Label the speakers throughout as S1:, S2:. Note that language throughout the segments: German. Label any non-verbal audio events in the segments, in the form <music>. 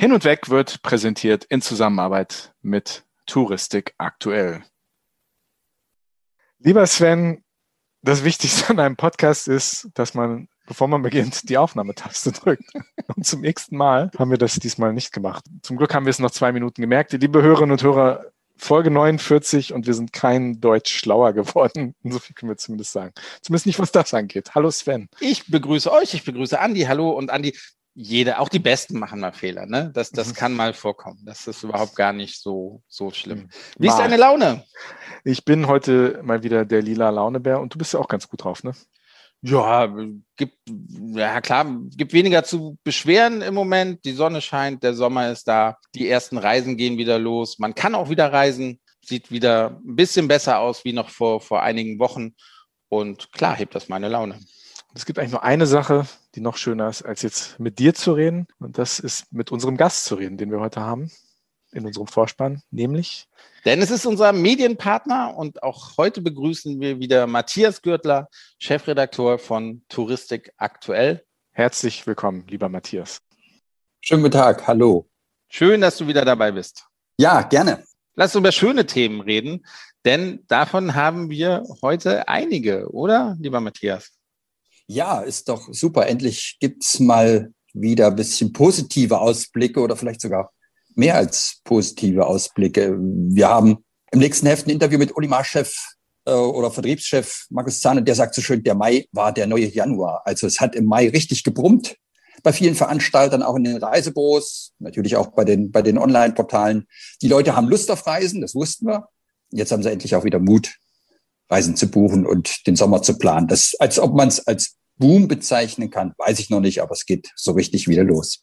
S1: Hin und Weg wird präsentiert in Zusammenarbeit mit Touristik aktuell. Lieber Sven, das Wichtigste an einem Podcast ist, dass man, bevor man beginnt, die Aufnahmetaste drückt. <laughs> Und zum nächsten Mal haben wir das diesmal nicht gemacht. Zum Glück haben wir es noch zwei Minuten gemerkt. Liebe Hörerinnen und Hörer, Folge 49 und wir sind kein Deutsch schlauer geworden. <laughs> So viel können wir zumindest sagen. Zumindest nicht, was das angeht. Hallo Sven.
S2: Ich begrüße euch, ich begrüße Andi. Hallo und Andi jede, auch die Besten machen mal Fehler, ne? Das, das mhm. kann mal vorkommen. Das ist überhaupt gar nicht so, so schlimm. Mhm. Wie mal. ist deine Laune?
S1: Ich bin heute mal wieder der lila Launebär und du bist ja auch ganz gut drauf, ne?
S2: Ja, gibt, ja klar, gibt weniger zu beschweren im Moment. Die Sonne scheint, der Sommer ist da, die ersten Reisen gehen wieder los. Man kann auch wieder reisen, sieht wieder ein bisschen besser aus wie noch vor, vor einigen Wochen. Und klar hebt das meine Laune.
S1: Es gibt eigentlich nur eine Sache, die noch schöner ist, als jetzt mit dir zu reden. Und das ist mit unserem Gast zu reden, den wir heute haben in unserem Vorspann, nämlich.
S2: Denn es ist unser Medienpartner und auch heute begrüßen wir wieder Matthias Gürtler, Chefredakteur von Touristik aktuell.
S1: Herzlich willkommen, lieber Matthias.
S3: Schönen guten Tag, hallo.
S2: Schön, dass du wieder dabei bist.
S3: Ja, gerne.
S2: Lass uns über schöne Themen reden, denn davon haben wir heute einige, oder, lieber Matthias?
S3: Ja, ist doch super. Endlich gibt's mal wieder ein bisschen positive Ausblicke oder vielleicht sogar mehr als positive Ausblicke. Wir haben im nächsten Heft ein Interview mit Olimar-Chef äh, oder Vertriebschef Markus Zahn der sagt so schön, der Mai war der neue Januar. Also es hat im Mai richtig gebrummt bei vielen Veranstaltern, auch in den Reisebüros, natürlich auch bei den, bei den Online-Portalen. Die Leute haben Lust auf Reisen, das wussten wir. Jetzt haben sie endlich auch wieder Mut, Reisen zu buchen und den Sommer zu planen. Das, als ob man es als Boom bezeichnen kann, weiß ich noch nicht, aber es geht so richtig wieder los.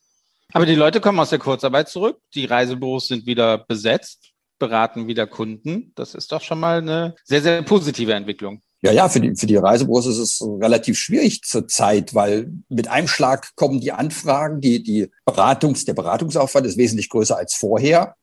S2: Aber die Leute kommen aus der Kurzarbeit zurück, die Reisebüros sind wieder besetzt, beraten wieder Kunden. Das ist doch schon mal eine sehr, sehr positive Entwicklung.
S3: Ja, ja, für die, für die Reisebüros ist es relativ schwierig zurzeit, weil mit einem Schlag kommen die Anfragen, die, die Beratungs, der Beratungsaufwand ist wesentlich größer als vorher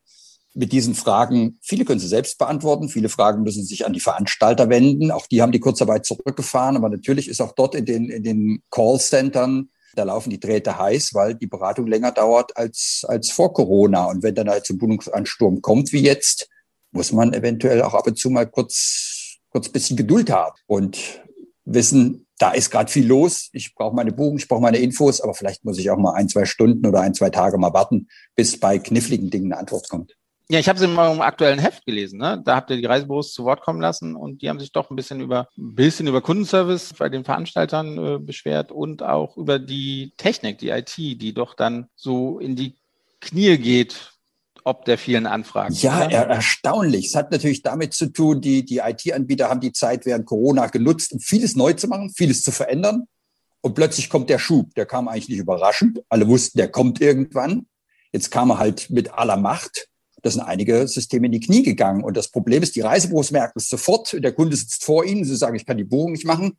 S3: mit diesen Fragen, viele können sie selbst beantworten, viele Fragen müssen sich an die Veranstalter wenden. Auch die haben die Kurzarbeit zurückgefahren, aber natürlich ist auch dort in den, in den Callcentern, da laufen die Drähte heiß, weil die Beratung länger dauert als, als vor Corona. Und wenn dann halt zum Wohnungsansturm kommt wie jetzt, muss man eventuell auch ab und zu mal kurz, kurz bisschen Geduld haben und wissen, da ist gerade viel los. Ich brauche meine Buchung, ich brauche meine Infos, aber vielleicht muss ich auch mal ein, zwei Stunden oder ein, zwei Tage mal warten, bis bei kniffligen Dingen eine Antwort kommt.
S2: Ja, ich habe es in meinem aktuellen Heft gelesen. Ne? Da habt ihr die Reisebüros zu Wort kommen lassen und die haben sich doch ein bisschen über ein bisschen über Kundenservice bei den Veranstaltern äh, beschwert und auch über die Technik, die IT, die doch dann so in die Knie geht, ob der vielen Anfragen.
S3: Ja, er, erstaunlich. Es hat natürlich damit zu tun, die, die IT-Anbieter haben die Zeit während Corona genutzt, um vieles neu zu machen, vieles zu verändern. Und plötzlich kommt der Schub. Der kam eigentlich nicht überraschend. Alle wussten, der kommt irgendwann. Jetzt kam er halt mit aller Macht. Da sind einige Systeme in die Knie gegangen. Und das Problem ist, die Reisebüros merken es sofort. Der Kunde sitzt vor ihnen. Sie sagen, ich kann die Buchung nicht machen.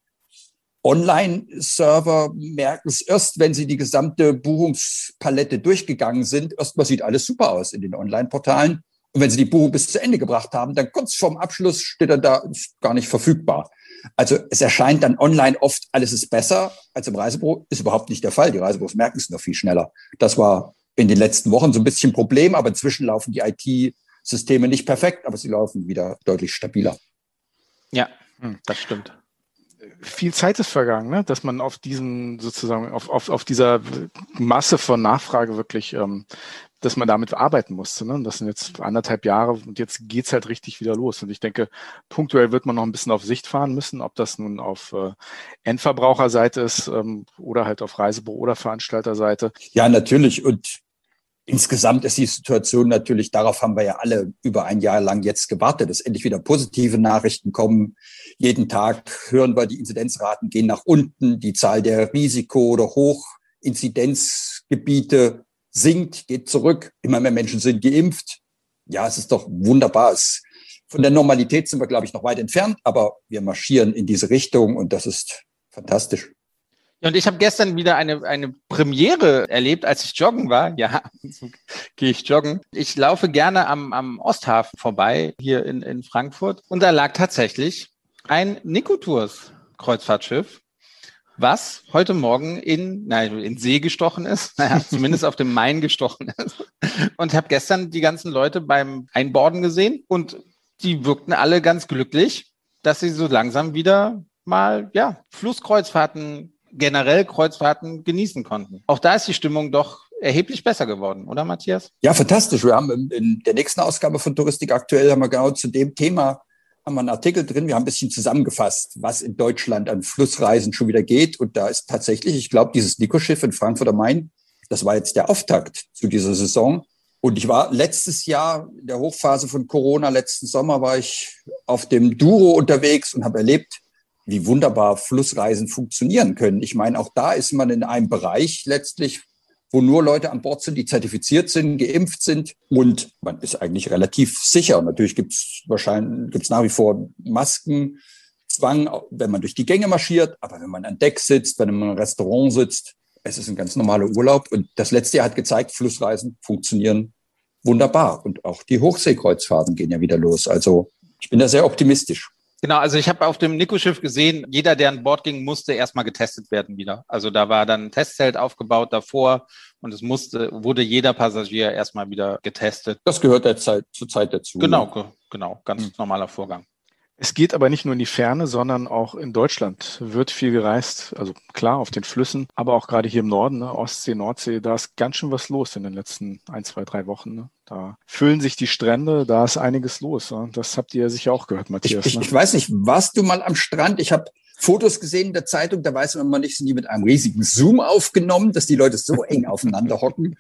S3: Online-Server merken es erst, wenn sie die gesamte Buchungspalette durchgegangen sind. Erstmal sieht alles super aus in den Online-Portalen. Und wenn sie die Buchung bis zu Ende gebracht haben, dann kurz vorm Abschluss steht er da, ist gar nicht verfügbar. Also es erscheint dann online oft, alles ist besser als im Reisebüro. Ist überhaupt nicht der Fall. Die Reisebüros merken es noch viel schneller. Das war in den letzten Wochen so ein bisschen Problem, aber inzwischen laufen die IT-Systeme nicht perfekt, aber sie laufen wieder deutlich stabiler.
S2: Ja, hm, das stimmt.
S1: Viel Zeit ist vergangen, ne? dass man auf diesen sozusagen auf, auf, auf dieser Masse von Nachfrage wirklich, ähm, dass man damit arbeiten musste. Ne? Das sind jetzt anderthalb Jahre und jetzt geht's halt richtig wieder los. Und ich denke, punktuell wird man noch ein bisschen auf Sicht fahren müssen, ob das nun auf äh, Endverbraucherseite ist ähm, oder halt auf Reisebüro oder Veranstalterseite.
S3: Ja, natürlich. Und Insgesamt ist die Situation natürlich, darauf haben wir ja alle über ein Jahr lang jetzt gewartet, dass endlich wieder positive Nachrichten kommen. Jeden Tag hören wir, die Inzidenzraten gehen nach unten, die Zahl der Risiko- oder Hochinzidenzgebiete sinkt, geht zurück, immer mehr Menschen sind geimpft. Ja, es ist doch wunderbar. Von der Normalität sind wir, glaube ich, noch weit entfernt, aber wir marschieren in diese Richtung und das ist fantastisch.
S2: Und ich habe gestern wieder eine, eine Premiere erlebt, als ich joggen war. Ja, <laughs> gehe ich joggen. Ich laufe gerne am, am Osthafen vorbei, hier in, in Frankfurt. Und da lag tatsächlich ein Nikotours Kreuzfahrtschiff. was heute Morgen in, nein, in See gestochen ist, <laughs> naja, zumindest auf dem Main gestochen ist. Und habe gestern die ganzen Leute beim Einborden gesehen und die wirkten alle ganz glücklich, dass sie so langsam wieder mal, ja, Flusskreuzfahrten, generell Kreuzfahrten genießen konnten. Auch da ist die Stimmung doch erheblich besser geworden, oder Matthias?
S3: Ja, fantastisch. Wir haben in der nächsten Ausgabe von Touristik aktuell haben wir genau zu dem Thema haben wir einen Artikel drin. Wir haben ein bisschen zusammengefasst, was in Deutschland an Flussreisen schon wieder geht. Und da ist tatsächlich, ich glaube, dieses Nico-Schiff in Frankfurt am Main, das war jetzt der Auftakt zu dieser Saison. Und ich war letztes Jahr in der Hochphase von Corona, letzten Sommer war ich auf dem Duro unterwegs und habe erlebt, wie wunderbar Flussreisen funktionieren können. Ich meine, auch da ist man in einem Bereich letztlich, wo nur Leute an Bord sind, die zertifiziert sind, geimpft sind und man ist eigentlich relativ sicher. Natürlich gibt es wahrscheinlich gibt's nach wie vor Maskenzwang, wenn man durch die Gänge marschiert, aber wenn man an Deck sitzt, wenn man im Restaurant sitzt, es ist ein ganz normaler Urlaub. Und das letzte Jahr hat gezeigt, Flussreisen funktionieren wunderbar. Und auch die Hochseekreuzfahrten gehen ja wieder los. Also ich bin da sehr optimistisch.
S2: Genau, also ich habe auf dem Nico-Schiff gesehen, jeder, der an Bord ging, musste erstmal getestet werden wieder. Also da war dann ein Testzelt aufgebaut davor und es musste, wurde jeder Passagier erstmal wieder getestet.
S3: Das gehört der Zeit, zur Zeit dazu.
S2: Genau, ne? genau, ganz hm. normaler Vorgang.
S1: Es geht aber nicht nur in die Ferne, sondern auch in Deutschland wird viel gereist. Also klar, auf den Flüssen, aber auch gerade hier im Norden, ne, Ostsee, Nordsee, da ist ganz schön was los in den letzten ein, zwei, drei Wochen. Ne? Da füllen sich die Strände, da ist einiges los. Ne? Das habt ihr sicher auch gehört, Matthias.
S3: Ich, ich, ne? ich weiß nicht, warst du mal am Strand? Ich habe Fotos gesehen in der Zeitung, da weiß man immer nicht, sind die mit einem riesigen Zoom aufgenommen, dass die Leute so eng aufeinander hocken.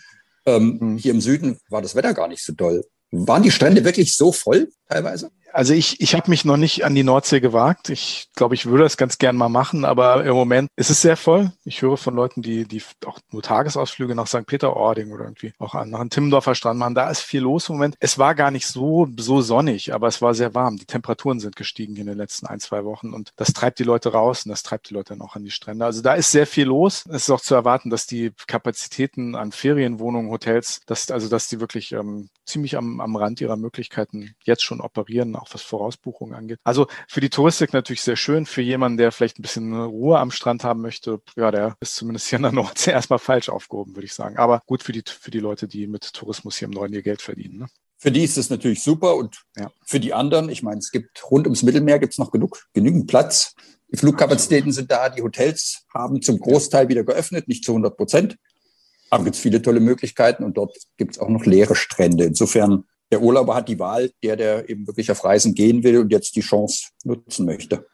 S3: Ähm, hm. Hier im Süden war das Wetter gar nicht so doll. Waren die Strände wirklich so voll teilweise?
S1: Also ich, ich habe mich noch nicht an die Nordsee gewagt. Ich glaube, ich würde das ganz gern mal machen, aber im Moment ist es sehr voll. Ich höre von Leuten, die, die auch nur Tagesausflüge nach St. Peter-Ording oder irgendwie auch nach einem Timmendorfer Strand machen. Da ist viel los im Moment. Es war gar nicht so, so sonnig, aber es war sehr warm. Die Temperaturen sind gestiegen in den letzten ein, zwei Wochen und das treibt die Leute raus und das treibt die Leute dann auch an die Strände. Also da ist sehr viel los. Es ist auch zu erwarten, dass die Kapazitäten an Ferienwohnungen, Hotels, dass, also dass die wirklich ähm, ziemlich am, am Rand ihrer Möglichkeiten jetzt schon operieren auch was Vorausbuchungen angeht. Also für die Touristik natürlich sehr schön. Für jemanden, der vielleicht ein bisschen Ruhe am Strand haben möchte, ja, der ist zumindest hier in der Nordsee <laughs> erstmal falsch aufgehoben, würde ich sagen. Aber gut für die, für die Leute, die mit Tourismus hier im Norden ihr Geld verdienen. Ne?
S3: Für die ist es natürlich super und ja. für die anderen, ich meine, es gibt rund ums Mittelmeer gibt es noch genug, genügend Platz. Die Flugkapazitäten sind da, die Hotels haben zum Großteil wieder geöffnet, nicht zu 100 Prozent. Aber gibt es viele tolle Möglichkeiten und dort gibt es auch noch leere Strände. Insofern der Urlauber hat die Wahl, der, der eben wirklich auf Reisen gehen will und jetzt die Chance nutzen möchte.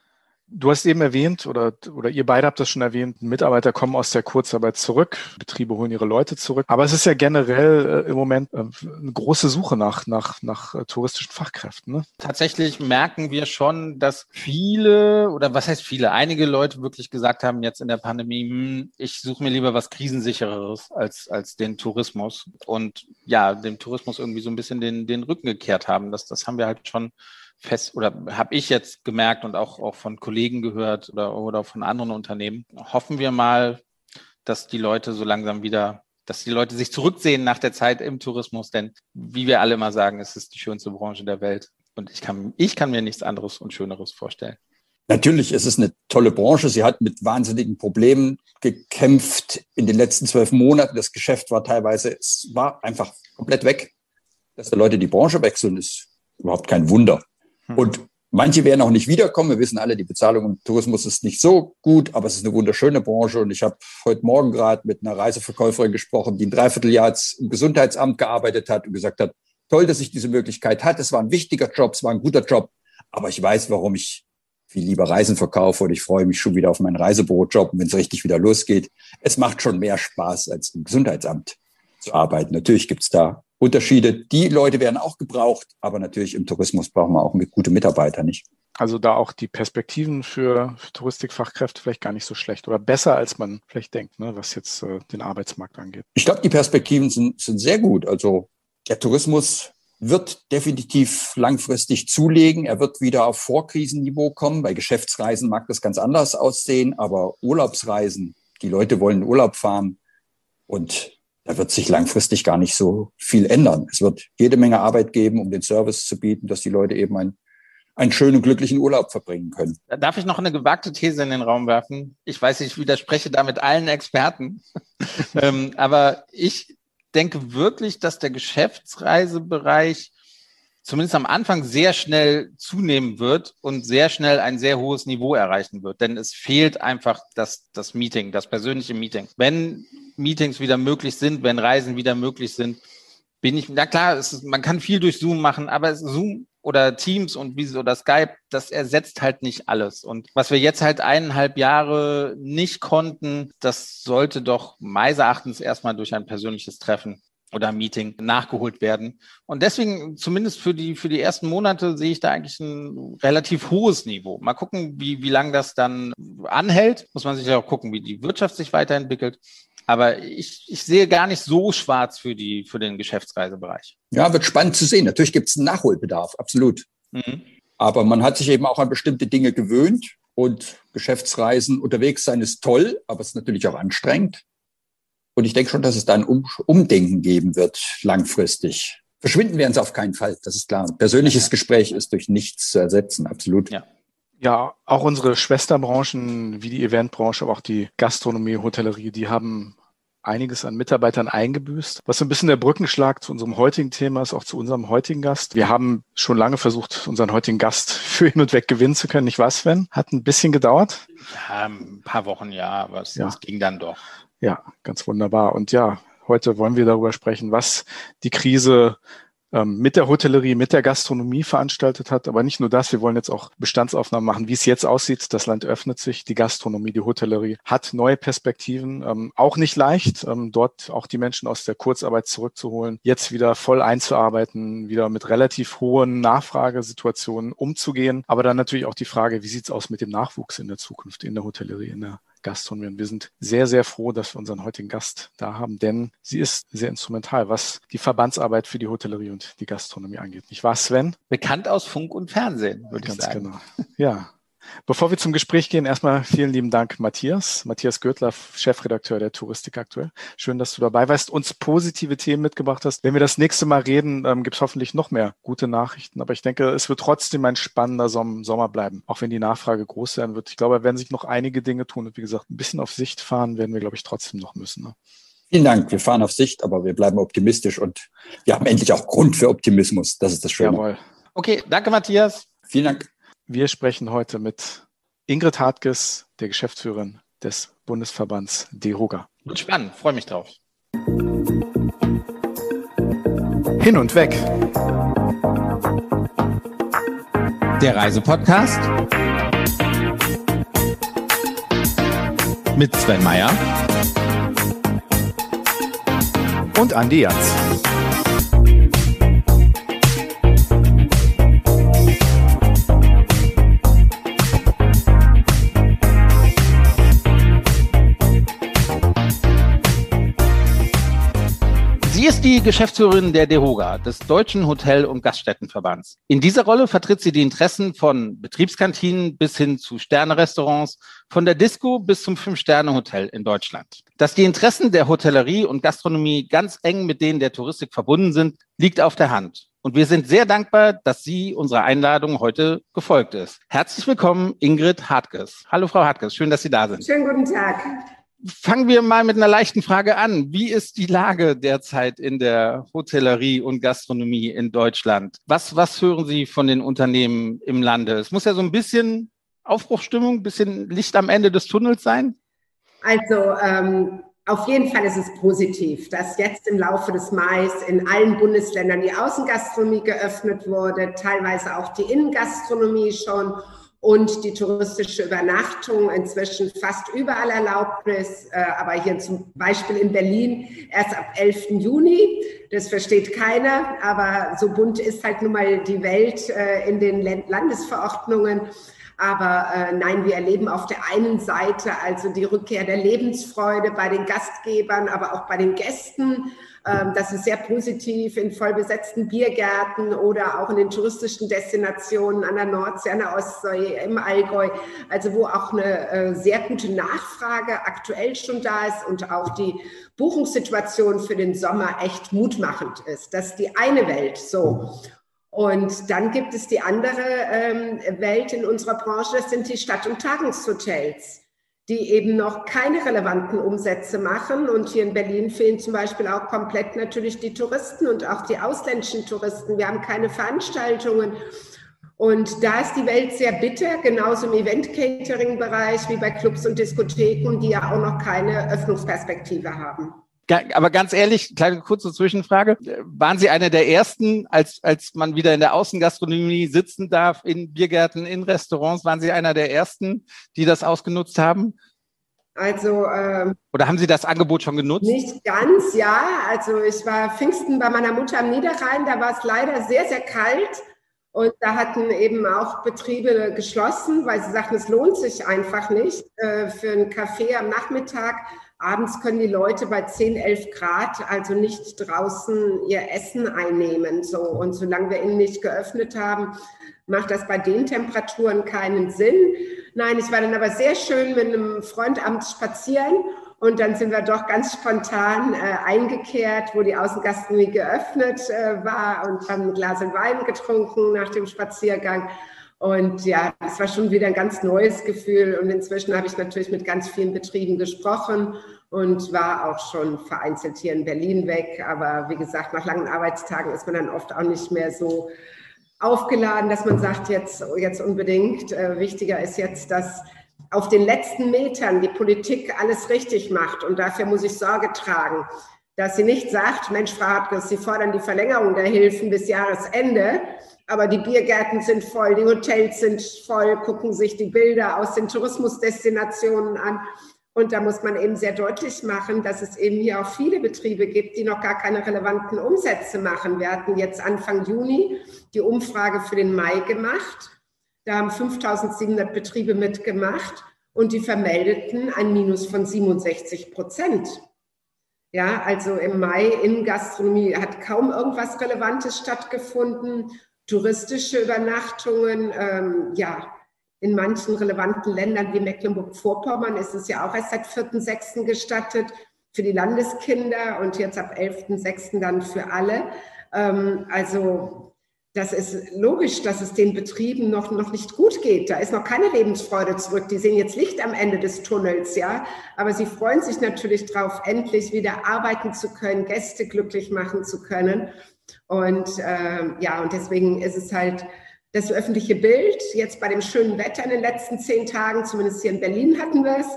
S1: Du hast eben erwähnt, oder, oder ihr beide habt das schon erwähnt, Mitarbeiter kommen aus der Kurzarbeit zurück, Betriebe holen ihre Leute zurück. Aber es ist ja generell äh, im Moment äh, eine große Suche nach, nach, nach äh, touristischen Fachkräften. Ne?
S2: Tatsächlich merken wir schon, dass viele, oder was heißt viele, einige Leute wirklich gesagt haben jetzt in der Pandemie, hm, ich suche mir lieber was Krisensichereres als, als den Tourismus. Und ja, dem Tourismus irgendwie so ein bisschen den, den Rücken gekehrt haben. Das, das haben wir halt schon fest oder habe ich jetzt gemerkt und auch, auch von Kollegen gehört oder, oder von anderen Unternehmen. Hoffen wir mal, dass die Leute so langsam wieder, dass die Leute sich zurücksehen nach der Zeit im Tourismus, denn wie wir alle immer sagen, es ist die schönste Branche der Welt. Und ich kann, ich kann mir nichts anderes und Schöneres vorstellen.
S3: Natürlich ist es eine tolle Branche. Sie hat mit wahnsinnigen Problemen gekämpft in den letzten zwölf Monaten. Das Geschäft war teilweise, es war einfach komplett weg. Dass die Leute die Branche wechseln, ist überhaupt kein Wunder. Hm. Und manche werden auch nicht wiederkommen. Wir wissen alle, die Bezahlung im Tourismus ist nicht so gut, aber es ist eine wunderschöne Branche. Und ich habe heute Morgen gerade mit einer Reiseverkäuferin gesprochen, die ein Dreivierteljahr im Gesundheitsamt gearbeitet hat und gesagt hat, toll, dass ich diese Möglichkeit hatte. Es war ein wichtiger Job, es war ein guter Job, aber ich weiß, warum ich viel lieber Reisen verkaufe und ich freue mich schon wieder auf meinen Reisebürojob, wenn es richtig wieder losgeht. Es macht schon mehr Spaß, als im Gesundheitsamt zu arbeiten. Natürlich gibt es da Unterschiede. Die Leute werden auch gebraucht, aber natürlich im Tourismus brauchen wir auch gute Mitarbeiter, nicht?
S1: Also da auch die Perspektiven für, für Touristikfachkräfte vielleicht gar nicht so schlecht oder besser, als man vielleicht denkt, ne, was jetzt äh, den Arbeitsmarkt angeht.
S3: Ich glaube, die Perspektiven sind, sind sehr gut. Also der Tourismus wird definitiv langfristig zulegen. Er wird wieder auf Vorkrisenniveau kommen. Bei Geschäftsreisen mag das ganz anders aussehen, aber Urlaubsreisen, die Leute wollen Urlaub fahren und da wird sich langfristig gar nicht so viel ändern. Es wird jede Menge Arbeit geben, um den Service zu bieten, dass die Leute eben ein einen schönen, glücklichen Urlaub verbringen können.
S2: Darf ich noch eine gewagte These in den Raum werfen? Ich weiß, ich widerspreche damit allen Experten. <laughs> ähm, aber ich denke wirklich, dass der Geschäftsreisebereich zumindest am Anfang sehr schnell zunehmen wird und sehr schnell ein sehr hohes Niveau erreichen wird. Denn es fehlt einfach das, das Meeting, das persönliche Meeting. Wenn Meetings wieder möglich sind, wenn Reisen wieder möglich sind, bin ich, na klar, ist, man kann viel durch Zoom machen, aber Zoom oder Teams und wie oder Skype, das ersetzt halt nicht alles. Und was wir jetzt halt eineinhalb Jahre nicht konnten, das sollte doch meines Erachtens erstmal durch ein persönliches Treffen oder Meeting nachgeholt werden. Und deswegen, zumindest für die, für die ersten Monate, sehe ich da eigentlich ein relativ hohes Niveau. Mal gucken, wie, wie lange das dann anhält. Muss man sich ja auch gucken, wie die Wirtschaft sich weiterentwickelt. Aber ich, ich sehe gar nicht so schwarz für, die, für den Geschäftsreisebereich.
S3: Ja, wird spannend zu sehen. Natürlich gibt es einen Nachholbedarf, absolut. Mhm. Aber man hat sich eben auch an bestimmte Dinge gewöhnt und Geschäftsreisen unterwegs sein ist toll, aber es ist natürlich auch anstrengend. Und ich denke schon, dass es da ein um Umdenken geben wird, langfristig. Verschwinden werden sie auf keinen Fall, das ist klar. persönliches Gespräch ist durch nichts zu ersetzen, absolut.
S1: Ja. Ja, auch unsere Schwesterbranchen wie die Eventbranche, aber auch die Gastronomie, Hotellerie, die haben einiges an Mitarbeitern eingebüßt. Was so ein bisschen der Brückenschlag zu unserem heutigen Thema ist, auch zu unserem heutigen Gast. Wir haben schon lange versucht, unseren heutigen Gast <laughs> für hin und weg gewinnen zu können. Nicht wahr, Sven? Hat ein bisschen gedauert.
S2: Ja, ein paar Wochen, ja, aber es, ja. es ging dann doch.
S1: Ja, ganz wunderbar. Und ja, heute wollen wir darüber sprechen, was die Krise ähm, mit der Hotellerie, mit der Gastronomie veranstaltet hat. Aber nicht nur das, wir wollen jetzt auch Bestandsaufnahmen machen, wie es jetzt aussieht. Das Land öffnet sich, die Gastronomie, die Hotellerie hat neue Perspektiven. Ähm, auch nicht leicht, ähm, dort auch die Menschen aus der Kurzarbeit zurückzuholen, jetzt wieder voll einzuarbeiten, wieder mit relativ hohen Nachfragesituationen umzugehen. Aber dann natürlich auch die Frage, wie sieht's aus mit dem Nachwuchs in der Zukunft in der Hotellerie, in der Gastronomie. Und wir sind sehr, sehr froh, dass wir unseren heutigen Gast da haben, denn sie ist sehr instrumental, was die Verbandsarbeit für die Hotellerie und die Gastronomie angeht. Nicht wahr, Sven?
S2: Bekannt aus Funk und Fernsehen, würde
S1: Ganz
S2: ich sagen.
S1: Genau. Ja, Bevor wir zum Gespräch gehen, erstmal vielen lieben Dank, Matthias. Matthias Gürtler, Chefredakteur der Touristik aktuell. Schön, dass du dabei warst, uns positive Themen mitgebracht hast. Wenn wir das nächste Mal reden, ähm, gibt es hoffentlich noch mehr gute Nachrichten. Aber ich denke, es wird trotzdem ein spannender Sommer bleiben, auch wenn die Nachfrage groß sein wird. Ich glaube, da werden sich noch einige Dinge tun. Und wie gesagt, ein bisschen auf Sicht fahren werden wir, glaube ich, trotzdem noch müssen. Ne?
S3: Vielen Dank. Wir fahren auf Sicht, aber wir bleiben optimistisch und wir haben endlich auch Grund für Optimismus. Das ist das Schöne. Jawohl.
S2: Okay, danke, Matthias.
S3: Vielen Dank.
S1: Wir sprechen heute mit Ingrid Hartges, der Geschäftsführerin des Bundesverbands DEHOGA.
S2: Spannend, freue mich drauf.
S1: Hin und weg.
S2: Der Reisepodcast mit Sven Meyer
S1: und Andi Jans.
S2: Ist die Geschäftsführerin der DEHOGA, des Deutschen Hotel- und Gaststättenverbands. In dieser Rolle vertritt sie die Interessen von Betriebskantinen bis hin zu Sternerestaurants, von der Disco bis zum Fünf-Sterne-Hotel in Deutschland. Dass die Interessen der Hotellerie und Gastronomie ganz eng mit denen der Touristik verbunden sind, liegt auf der Hand. Und wir sind sehr dankbar, dass sie unserer Einladung heute gefolgt ist. Herzlich willkommen, Ingrid Hartges. Hallo, Frau Hartges. Schön, dass Sie da sind.
S4: Schönen guten Tag.
S2: Fangen wir mal mit einer leichten Frage an. Wie ist die Lage derzeit in der Hotellerie und Gastronomie in Deutschland? Was, was hören Sie von den Unternehmen im Lande? Es muss ja so ein bisschen Aufbruchstimmung, ein bisschen Licht am Ende des Tunnels sein.
S4: Also ähm, auf jeden Fall ist es positiv, dass jetzt im Laufe des Mai in allen Bundesländern die Außengastronomie geöffnet wurde, teilweise auch die Innengastronomie schon und die touristische Übernachtung inzwischen fast überall erlaubt ist, äh, aber hier zum Beispiel in Berlin erst ab 11. Juni. Das versteht keiner, aber so bunt ist halt nun mal die Welt äh, in den Landesverordnungen. Aber äh, nein, wir erleben auf der einen Seite also die Rückkehr der Lebensfreude bei den Gastgebern, aber auch bei den Gästen. Ähm, das ist sehr positiv in vollbesetzten Biergärten oder auch in den touristischen Destinationen an der Nordsee, an der Ostsee, im Allgäu. Also wo auch eine äh, sehr gute Nachfrage aktuell schon da ist und auch die Buchungssituation für den Sommer echt mutmachend ist. Das ist die eine Welt so. Und dann gibt es die andere ähm, Welt in unserer Branche, das sind die Stadt- und Tagungshotels, die eben noch keine relevanten Umsätze machen. Und hier in Berlin fehlen zum Beispiel auch komplett natürlich die Touristen und auch die ausländischen Touristen. Wir haben keine Veranstaltungen. Und da ist die Welt sehr bitter, genauso im Event-Catering-Bereich wie bei Clubs und Diskotheken, die ja auch noch keine Öffnungsperspektive haben.
S2: Aber ganz ehrlich, kleine kurze Zwischenfrage. Waren Sie einer der ersten, als, als man wieder in der Außengastronomie sitzen darf, in Biergärten, in Restaurants, waren Sie einer der ersten, die das ausgenutzt haben?
S4: Also ähm,
S2: oder haben Sie das Angebot schon genutzt?
S4: Nicht ganz, ja. Also ich war Pfingsten bei meiner Mutter am Niederrhein, da war es leider sehr, sehr kalt. Und da hatten eben auch Betriebe geschlossen, weil sie sagten, es lohnt sich einfach nicht äh, für einen Kaffee am Nachmittag. Abends können die Leute bei 10, 11 Grad also nicht draußen ihr Essen einnehmen. So. Und solange wir ihn nicht geöffnet haben, macht das bei den Temperaturen keinen Sinn. Nein, ich war dann aber sehr schön mit einem Freund abends spazieren und dann sind wir doch ganz spontan äh, eingekehrt, wo die Außengastronomie geöffnet äh, war und haben ein Glas Wein getrunken nach dem Spaziergang. Und ja, das war schon wieder ein ganz neues Gefühl. Und inzwischen habe ich natürlich mit ganz vielen Betrieben gesprochen und war auch schon vereinzelt hier in Berlin weg. Aber wie gesagt, nach langen Arbeitstagen ist man dann oft auch nicht mehr so aufgeladen, dass man sagt, jetzt, jetzt unbedingt. Äh, wichtiger ist jetzt, dass auf den letzten Metern die Politik alles richtig macht. Und dafür muss ich Sorge tragen, dass sie nicht sagt, Mensch, Frau Hartges, Sie fordern die Verlängerung der Hilfen bis Jahresende, aber die Biergärten sind voll, die Hotels sind voll, gucken sich die Bilder aus den Tourismusdestinationen an. Und da muss man eben sehr deutlich machen, dass es eben hier auch viele Betriebe gibt, die noch gar keine relevanten Umsätze machen. Wir hatten jetzt Anfang Juni die Umfrage für den Mai gemacht. Da haben 5700 Betriebe mitgemacht und die vermeldeten ein Minus von 67 Prozent. Ja, also im Mai in Gastronomie hat kaum irgendwas Relevantes stattgefunden. Touristische Übernachtungen, ähm, ja, in manchen relevanten Ländern wie Mecklenburg-Vorpommern ist es ja auch erst seit 4.6. gestattet für die Landeskinder und jetzt ab 11.6. dann für alle. Ähm, also das ist logisch, dass es den Betrieben noch, noch nicht gut geht. Da ist noch keine Lebensfreude zurück. Die sehen jetzt Licht am Ende des Tunnels, ja. Aber sie freuen sich natürlich darauf, endlich wieder arbeiten zu können, Gäste glücklich machen zu können. Und äh, ja, und deswegen ist es halt das öffentliche Bild. Jetzt bei dem schönen Wetter in den letzten zehn Tagen, zumindest hier in Berlin hatten wir es,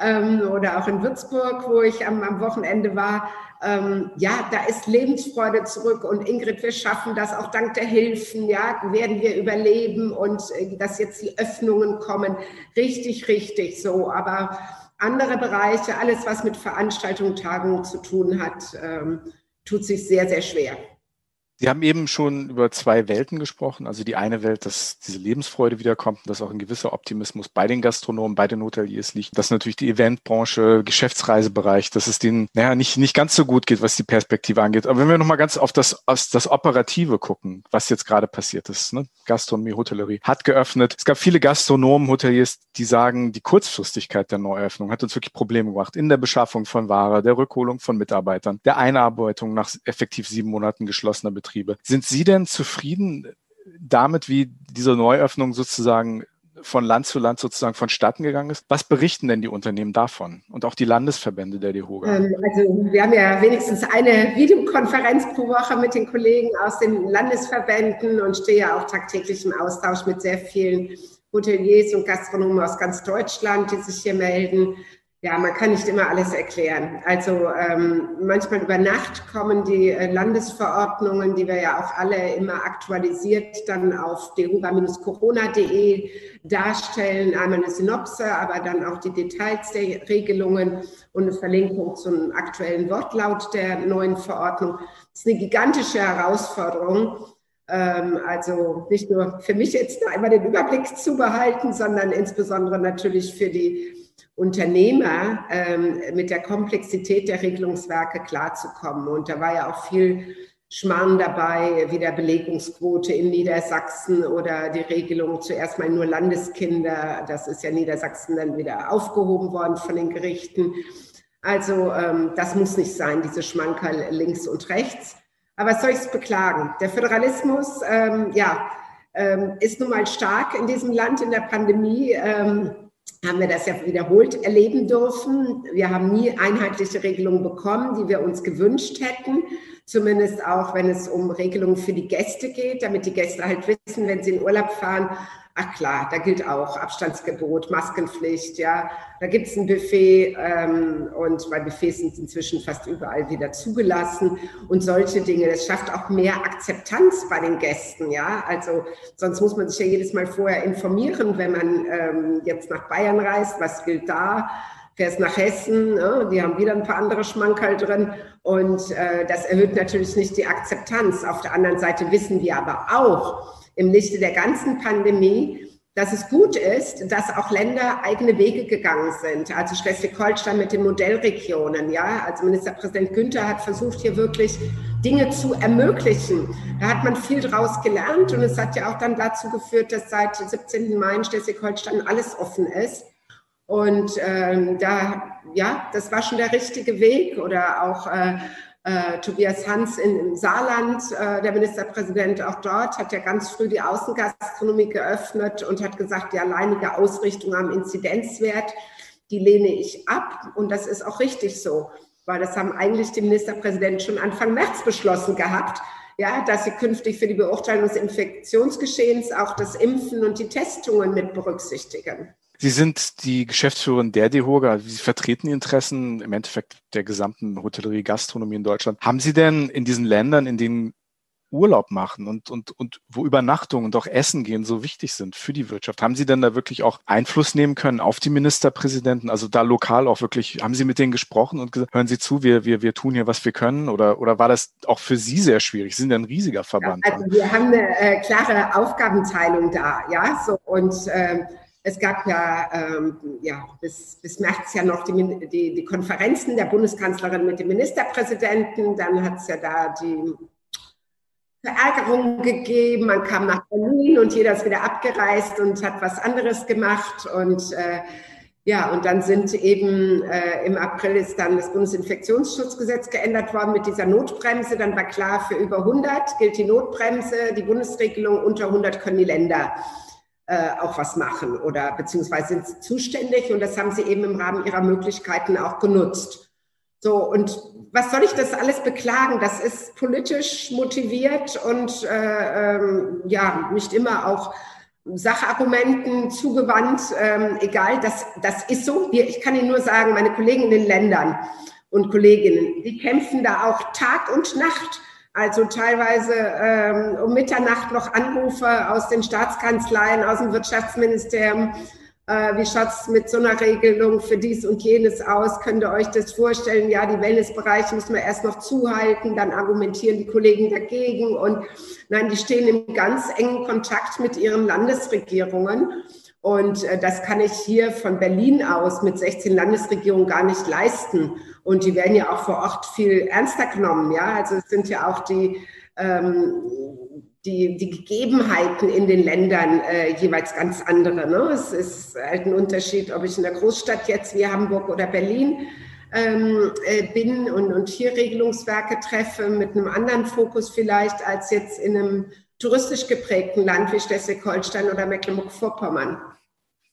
S4: ähm, oder auch in Würzburg, wo ich am, am Wochenende war, ähm, ja, da ist Lebensfreude zurück und Ingrid, wir schaffen das auch dank der Hilfen, ja, werden wir überleben und äh, dass jetzt die Öffnungen kommen, richtig, richtig so. Aber andere Bereiche, alles was mit Veranstaltungen, Tagungen zu tun hat, ähm, tut sich sehr, sehr schwer.
S1: Sie haben eben schon über zwei Welten gesprochen. Also die eine Welt, dass diese Lebensfreude wiederkommt, dass auch ein gewisser Optimismus bei den Gastronomen, bei den Hoteliers liegt. Dass natürlich die Eventbranche, Geschäftsreisebereich, dass es denen naja, nicht, nicht ganz so gut geht, was die Perspektive angeht. Aber wenn wir nochmal ganz auf das, auf das Operative gucken, was jetzt gerade passiert ist, ne? Gastronomie, Hotellerie hat geöffnet. Es gab viele Gastronomen, Hoteliers, die sagen, die Kurzfristigkeit der Neueröffnung hat uns wirklich Probleme gemacht in der Beschaffung von Ware, der Rückholung von Mitarbeitern, der Einarbeitung nach effektiv sieben Monaten geschlossener Betriebe. Betriebe. Sind Sie denn zufrieden damit, wie diese Neuöffnung sozusagen von Land zu Land sozusagen vonstatten gegangen ist. Was berichten denn die Unternehmen davon und auch die Landesverbände der DEHOGA?
S4: Ähm, also wir haben ja wenigstens eine Videokonferenz pro Woche mit den Kollegen aus den Landesverbänden und stehe ja auch tagtäglich im Austausch mit sehr vielen Hoteliers und Gastronomen aus ganz Deutschland, die sich hier melden. Ja, man kann nicht immer alles erklären. Also ähm, manchmal über Nacht kommen die äh, Landesverordnungen, die wir ja auch alle immer aktualisiert dann auf deruga-corona.de darstellen. Einmal eine Synopse, aber dann auch die Details der Regelungen und eine Verlinkung zum aktuellen Wortlaut der neuen Verordnung. Das ist eine gigantische Herausforderung. Ähm, also nicht nur für mich jetzt da immer den Überblick zu behalten, sondern insbesondere natürlich für die Unternehmer ähm, mit der Komplexität der Regelungswerke klarzukommen. Und da war ja auch viel Schmarrn dabei, wie der Belegungsquote in Niedersachsen oder die Regelung zuerst mal nur Landeskinder. Das ist ja Niedersachsen dann wieder aufgehoben worden von den Gerichten. Also ähm, das muss nicht sein, diese Schmankerl links und rechts. Aber was soll ich es beklagen? Der Föderalismus, ähm, ja, ähm, ist nun mal stark in diesem Land in der Pandemie. Haben wir das ja wiederholt erleben dürfen. Wir haben nie einheitliche Regelungen bekommen, die wir uns gewünscht hätten. Zumindest auch, wenn es um Regelungen für die Gäste geht, damit die Gäste halt wissen, wenn sie in Urlaub fahren, Ach klar, da gilt auch Abstandsgebot, Maskenpflicht, ja. Da gibt es ein Buffet ähm, und bei Buffets sind inzwischen fast überall wieder zugelassen und solche Dinge. Das schafft auch mehr Akzeptanz bei den Gästen, ja. Also sonst muss man sich ja jedes Mal vorher informieren, wenn man ähm, jetzt nach Bayern reist, was gilt da? fährst nach Hessen, ne? die haben wieder ein paar andere Schmankerl drin und äh, das erhöht natürlich nicht die Akzeptanz. Auf der anderen Seite wissen wir aber auch, im Lichte der ganzen Pandemie, dass es gut ist, dass auch Länder eigene Wege gegangen sind. Also Schleswig-Holstein mit den Modellregionen, ja. Also Ministerpräsident Günther hat versucht, hier wirklich Dinge zu ermöglichen. Da hat man viel draus gelernt und es hat ja auch dann dazu geführt, dass seit 17. Mai in Schleswig-Holstein alles offen ist. Und ähm, da, ja, das war schon der richtige Weg. Oder auch äh, äh, Tobias Hans in, im Saarland, äh, der Ministerpräsident, auch dort hat ja ganz früh die Außengastronomie geöffnet und hat gesagt, die alleinige Ausrichtung am Inzidenzwert, die lehne ich ab. Und das ist auch richtig so, weil das haben eigentlich die Ministerpräsidenten schon Anfang März beschlossen gehabt, ja, dass sie künftig für die Beurteilung des Infektionsgeschehens auch das Impfen und die Testungen mit berücksichtigen.
S1: Sie sind die Geschäftsführerin der DEHOGA. Sie vertreten die Interessen im Endeffekt der gesamten Hotellerie, Gastronomie in Deutschland. Haben Sie denn in diesen Ländern, in denen Urlaub machen und, und, und wo Übernachtung und auch Essen gehen so wichtig sind für die Wirtschaft. Haben Sie denn da wirklich auch Einfluss nehmen können auf die Ministerpräsidenten? Also da lokal auch wirklich, haben Sie mit denen gesprochen und gesagt, hören Sie zu, wir, wir, wir tun hier, was wir können? Oder, oder war das auch für Sie sehr schwierig? Sie sind ja ein riesiger Verband.
S4: Ja, also wir haben eine äh, klare Aufgabenteilung da, ja, so und äh, es gab ja, ähm, ja bis, bis März ja noch die, die, die Konferenzen der Bundeskanzlerin mit dem Ministerpräsidenten. Dann hat es ja da die Verärgerung gegeben. Man kam nach Berlin und jeder ist wieder abgereist und hat was anderes gemacht. Und äh, ja, und dann sind eben äh, im April ist dann das Bundesinfektionsschutzgesetz geändert worden mit dieser Notbremse. Dann war klar, für über 100 gilt die Notbremse, die Bundesregelung, unter 100 können die Länder äh, auch was machen oder beziehungsweise sind zuständig und das haben sie eben im Rahmen ihrer Möglichkeiten auch genutzt. So, und was soll ich das alles beklagen? Das ist politisch motiviert und äh, ähm, ja, nicht immer auch Sachargumenten zugewandt. Ähm, egal, das, das ist so. Ich kann Ihnen nur sagen, meine Kollegen in den Ländern und Kolleginnen, die kämpfen da auch Tag und Nacht also teilweise ähm, um Mitternacht noch Anrufe aus den Staatskanzleien, aus dem Wirtschaftsministerium. Äh, wie schaut's mit so einer Regelung für dies und jenes aus? Könnt ihr euch das vorstellen? Ja, die Wellnessbereiche müssen wir erst noch zuhalten, dann argumentieren die Kollegen dagegen. Und nein, die stehen im ganz engen Kontakt mit ihren Landesregierungen. Und äh, das kann ich hier von Berlin aus mit 16 Landesregierungen gar nicht leisten. Und die werden ja auch vor Ort viel ernster genommen. Ja, also es sind ja auch die, ähm, die, die Gegebenheiten in den Ländern äh, jeweils ganz andere. Ne? Es ist halt ein Unterschied, ob ich in der Großstadt jetzt wie Hamburg oder Berlin ähm, äh, bin und, und hier Regelungswerke treffe, mit einem anderen Fokus vielleicht als jetzt in einem touristisch geprägten Land wie Schleswig-Holstein oder Mecklenburg-Vorpommern.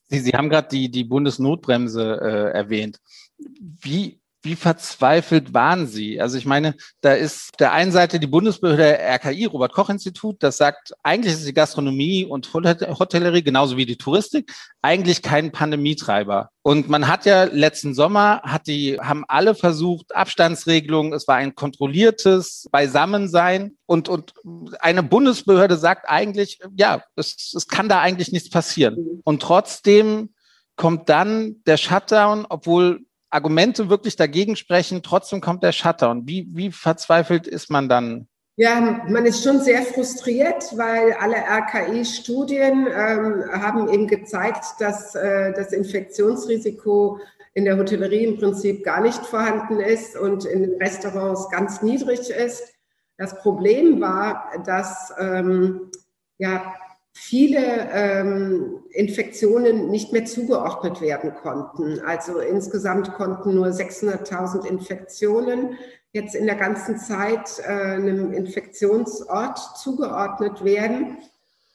S2: Sie, Sie haben gerade die, die Bundesnotbremse äh, erwähnt. Wie wie verzweifelt waren Sie? Also ich meine, da ist der einen Seite die Bundesbehörde RKI, Robert Koch Institut, das sagt, eigentlich ist die Gastronomie und Hotellerie genauso wie die Touristik eigentlich kein Pandemietreiber. Und man hat ja letzten Sommer hat die haben alle versucht Abstandsregelungen. Es war ein kontrolliertes Beisammensein und und eine Bundesbehörde sagt eigentlich, ja, es, es kann da eigentlich nichts passieren. Und trotzdem kommt dann der Shutdown, obwohl Argumente wirklich dagegen sprechen, trotzdem kommt der Shutdown. Wie, wie verzweifelt ist man dann?
S4: Ja, man ist schon sehr frustriert, weil alle RKI-Studien ähm, haben eben gezeigt, dass äh, das Infektionsrisiko in der Hotellerie im Prinzip gar nicht vorhanden ist und in den Restaurants ganz niedrig ist. Das Problem war, dass ähm, ja, viele ähm, Infektionen nicht mehr zugeordnet werden konnten. Also insgesamt konnten nur 600.000 Infektionen jetzt in der ganzen Zeit äh, einem Infektionsort zugeordnet werden.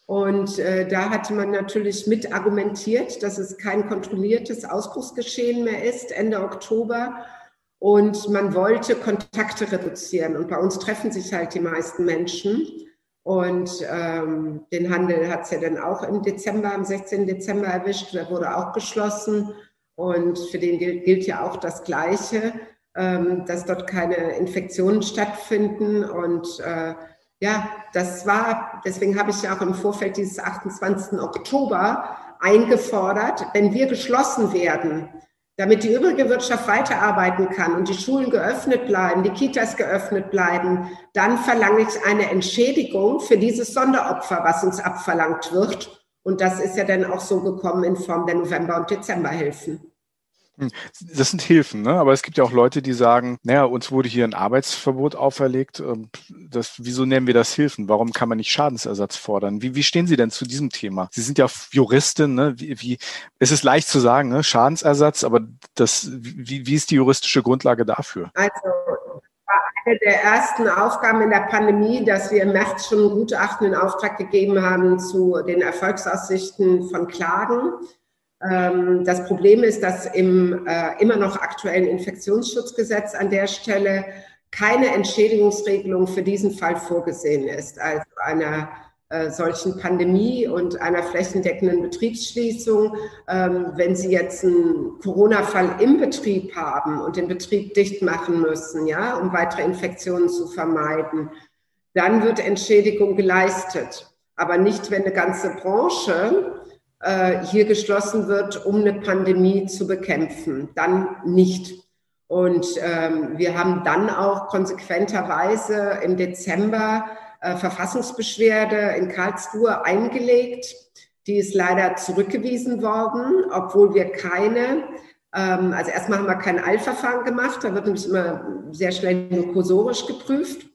S4: Und äh, da hatte man natürlich mit argumentiert, dass es kein kontrolliertes Ausbruchsgeschehen mehr ist, Ende Oktober. Und man wollte Kontakte reduzieren. Und bei uns treffen sich halt die meisten Menschen. Und ähm, den Handel hat es ja dann auch im Dezember, am 16. Dezember erwischt. Der wurde auch geschlossen. Und für den gilt ja auch das Gleiche, ähm, dass dort keine Infektionen stattfinden. Und äh, ja, das war, deswegen habe ich ja auch im Vorfeld dieses 28. Oktober eingefordert, wenn wir geschlossen werden, damit die übrige Wirtschaft weiterarbeiten kann und die Schulen geöffnet bleiben, die Kitas geöffnet bleiben, dann verlange ich eine Entschädigung für dieses Sonderopfer, was uns abverlangt wird. Und das ist ja dann auch so gekommen in Form der November- und Dezemberhilfen.
S1: Hm. Das sind Hilfen, ne? aber es gibt ja auch Leute, die sagen, naja, uns wurde hier ein Arbeitsverbot auferlegt. Ähm, das, wieso nennen wir das Hilfen? Warum kann man nicht Schadensersatz fordern? Wie, wie stehen Sie denn zu diesem Thema? Sie sind ja Juristin, ne? wie, wie, es ist leicht zu sagen, ne? Schadensersatz, aber das, wie, wie ist die juristische Grundlage dafür?
S4: Also war eine der ersten Aufgaben in der Pandemie, dass wir im März schon ein Gutachten in Auftrag gegeben haben zu den Erfolgsaussichten von Klagen. Ähm, das Problem ist, dass im äh, immer noch aktuellen Infektionsschutzgesetz an der Stelle keine Entschädigungsregelung für diesen Fall vorgesehen ist, also einer äh, solchen Pandemie und einer flächendeckenden Betriebsschließung. Ähm, wenn Sie jetzt einen Corona-Fall im Betrieb haben und den Betrieb dicht machen müssen, ja, um weitere Infektionen zu vermeiden, dann wird Entschädigung geleistet. Aber nicht, wenn eine ganze Branche hier geschlossen wird, um eine Pandemie zu bekämpfen. Dann nicht. Und ähm, wir haben dann auch konsequenterweise im Dezember äh, Verfassungsbeschwerde in Karlsruhe eingelegt. Die ist leider zurückgewiesen worden, obwohl wir keine, ähm, also erstmal haben wir kein Eilverfahren gemacht, da wird nämlich immer sehr schnell nur kursorisch geprüft.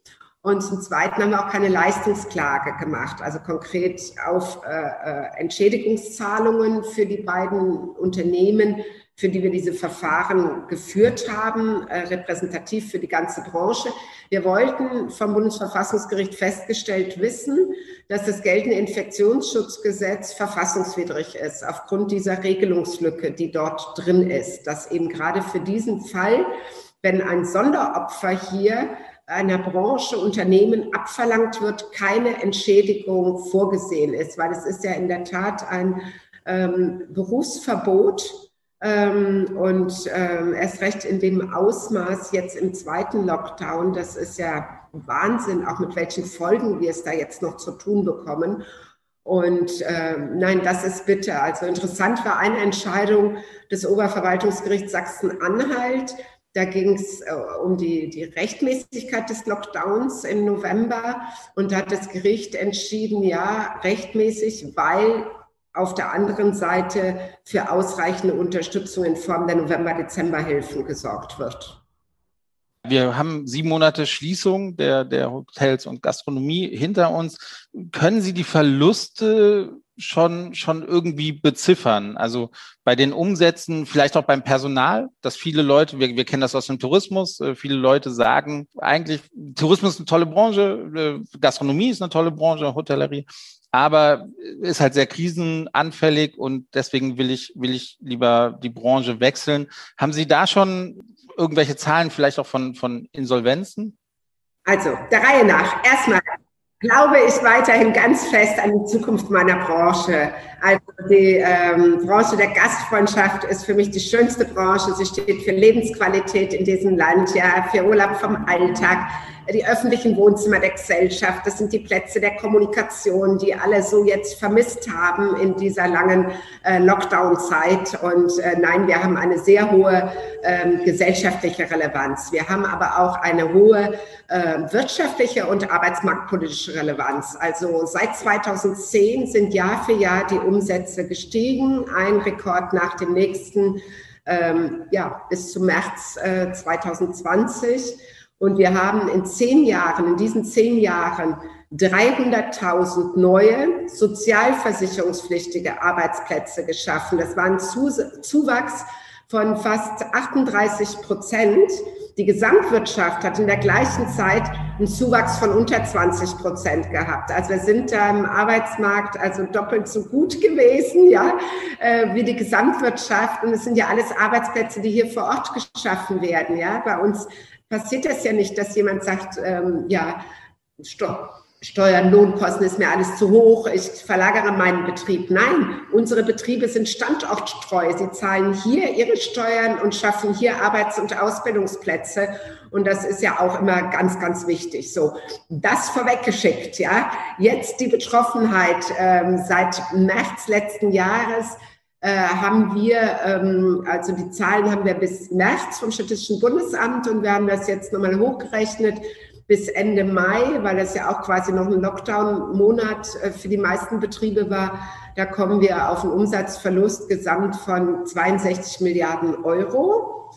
S4: Und zum Zweiten haben wir auch keine Leistungsklage gemacht, also konkret auf äh, äh, Entschädigungszahlungen für die beiden Unternehmen, für die wir diese Verfahren geführt haben, äh, repräsentativ für die ganze Branche. Wir wollten vom Bundesverfassungsgericht festgestellt wissen, dass das geltende Infektionsschutzgesetz verfassungswidrig ist, aufgrund dieser Regelungslücke, die dort drin ist, dass eben gerade für diesen Fall, wenn ein Sonderopfer hier einer Branche, Unternehmen abverlangt wird, keine Entschädigung vorgesehen ist, weil es ist ja in der Tat ein ähm, Berufsverbot ähm, und ähm, erst recht in dem Ausmaß jetzt im zweiten Lockdown, das ist ja Wahnsinn, auch mit welchen Folgen wir es da jetzt noch zu tun bekommen. Und ähm, nein, das ist bitter. Also interessant war eine Entscheidung des Oberverwaltungsgerichts Sachsen-Anhalt, da ging es äh, um die, die Rechtmäßigkeit des Lockdowns im November und hat das Gericht entschieden, ja, rechtmäßig, weil auf der anderen Seite für ausreichende Unterstützung in Form der November-Dezember-Hilfen gesorgt wird.
S2: Wir haben sieben Monate Schließung der, der Hotels und Gastronomie hinter uns. Können Sie die Verluste schon, schon irgendwie beziffern? Also bei den Umsätzen, vielleicht auch beim Personal, dass viele Leute, wir, wir kennen das aus dem Tourismus, äh, viele Leute sagen eigentlich, Tourismus ist eine tolle Branche, äh, Gastronomie ist eine tolle Branche, Hotellerie, aber ist halt sehr krisenanfällig und deswegen will ich, will ich lieber die Branche wechseln. Haben Sie da schon irgendwelche Zahlen, vielleicht auch von, von Insolvenzen?
S4: Also, der Reihe nach. Erstmal glaube ich weiterhin ganz fest an die Zukunft meiner Branche. Also die ähm, Branche der Gastfreundschaft ist für mich die schönste Branche. Sie steht für Lebensqualität in diesem Land, ja, für Urlaub vom Alltag die öffentlichen Wohnzimmer der Gesellschaft, das sind die Plätze der Kommunikation, die alle so jetzt vermisst haben in dieser langen äh, Lockdown-Zeit. Und äh, nein, wir haben eine sehr hohe äh, gesellschaftliche Relevanz. Wir haben aber auch eine hohe äh, wirtschaftliche und arbeitsmarktpolitische Relevanz. Also seit 2010 sind Jahr für Jahr die Umsätze gestiegen, ein Rekord nach dem nächsten. Ähm, ja, bis zum März äh, 2020. Und wir haben in zehn Jahren, in diesen zehn Jahren 300.000 neue sozialversicherungspflichtige Arbeitsplätze geschaffen. Das war ein Zuwachs von fast 38 Prozent. Die Gesamtwirtschaft hat in der gleichen Zeit einen Zuwachs von unter 20 Prozent gehabt. Also wir sind da im Arbeitsmarkt also doppelt so gut <laughs> gewesen, ja, äh, wie die Gesamtwirtschaft. Und es sind ja alles Arbeitsplätze, die hier vor Ort geschaffen werden, ja. Bei uns passiert das ja nicht, dass jemand sagt, ähm, ja, stopp Steuern, Lohnkosten ist mir alles zu hoch, ich verlagere meinen Betrieb. Nein, unsere Betriebe sind standorttreu. Sie zahlen hier ihre Steuern und schaffen hier Arbeits- und Ausbildungsplätze. Und das ist ja auch immer ganz, ganz wichtig. So, das vorweggeschickt, ja. Jetzt die Betroffenheit. Ähm, seit März letzten Jahres haben wir, ähm, also die Zahlen haben wir bis März vom Statistischen Bundesamt und wir haben das jetzt nochmal hochgerechnet bis Ende Mai, weil das ja auch quasi noch ein Lockdown-Monat äh, für die meisten Betriebe war. Da kommen wir auf einen Umsatzverlust gesamt von 62 Milliarden Euro.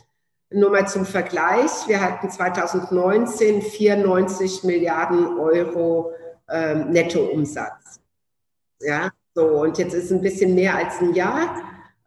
S4: Nur mal zum Vergleich, wir hatten 2019 94 Milliarden Euro ähm, Nettoumsatz. Ja, so, und jetzt ist ein bisschen mehr als ein Jahr,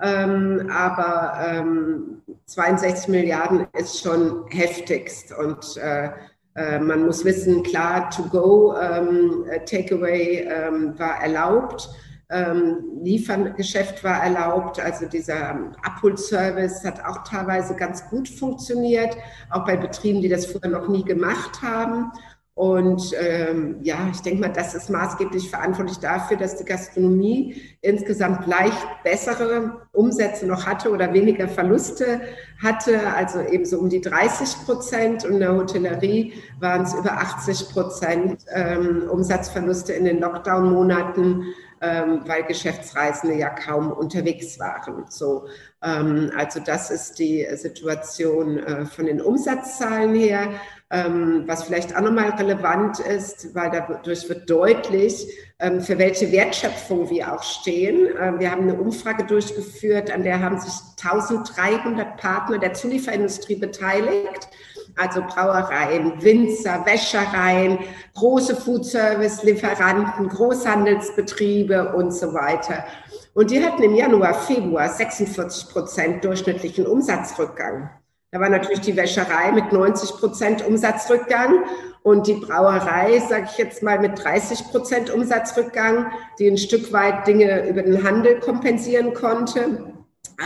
S4: ähm, aber ähm, 62 Milliarden ist schon heftigst. Und äh, äh, man muss wissen, klar, To-Go, ähm, äh, Takeaway ähm, war erlaubt, ähm, Liefergeschäft war erlaubt, also dieser Abholservice hat auch teilweise ganz gut funktioniert, auch bei Betrieben, die das vorher noch nie gemacht haben. Und ähm, ja, ich denke mal, das ist maßgeblich verantwortlich dafür, dass die Gastronomie insgesamt leicht bessere Umsätze noch hatte oder weniger Verluste hatte, also eben so um die 30 Prozent. Und in der Hotellerie waren es über 80 Prozent ähm, Umsatzverluste in den Lockdown-Monaten, ähm, weil Geschäftsreisende ja kaum unterwegs waren. So, ähm, also das ist die Situation äh, von den Umsatzzahlen her. Ähm, was vielleicht auch nochmal relevant ist, weil dadurch wird deutlich, ähm, für welche Wertschöpfung wir auch stehen. Ähm, wir haben eine Umfrage durchgeführt, an der haben sich 1300 Partner der Zulieferindustrie beteiligt. Also Brauereien, Winzer, Wäschereien, große Foodservice-Lieferanten, Großhandelsbetriebe und so weiter. Und die hatten im Januar, Februar 46 Prozent durchschnittlichen Umsatzrückgang. Da war natürlich die Wäscherei mit 90 Prozent Umsatzrückgang und die Brauerei, sage ich jetzt mal, mit 30 Prozent Umsatzrückgang, die ein Stück weit Dinge über den Handel kompensieren konnte.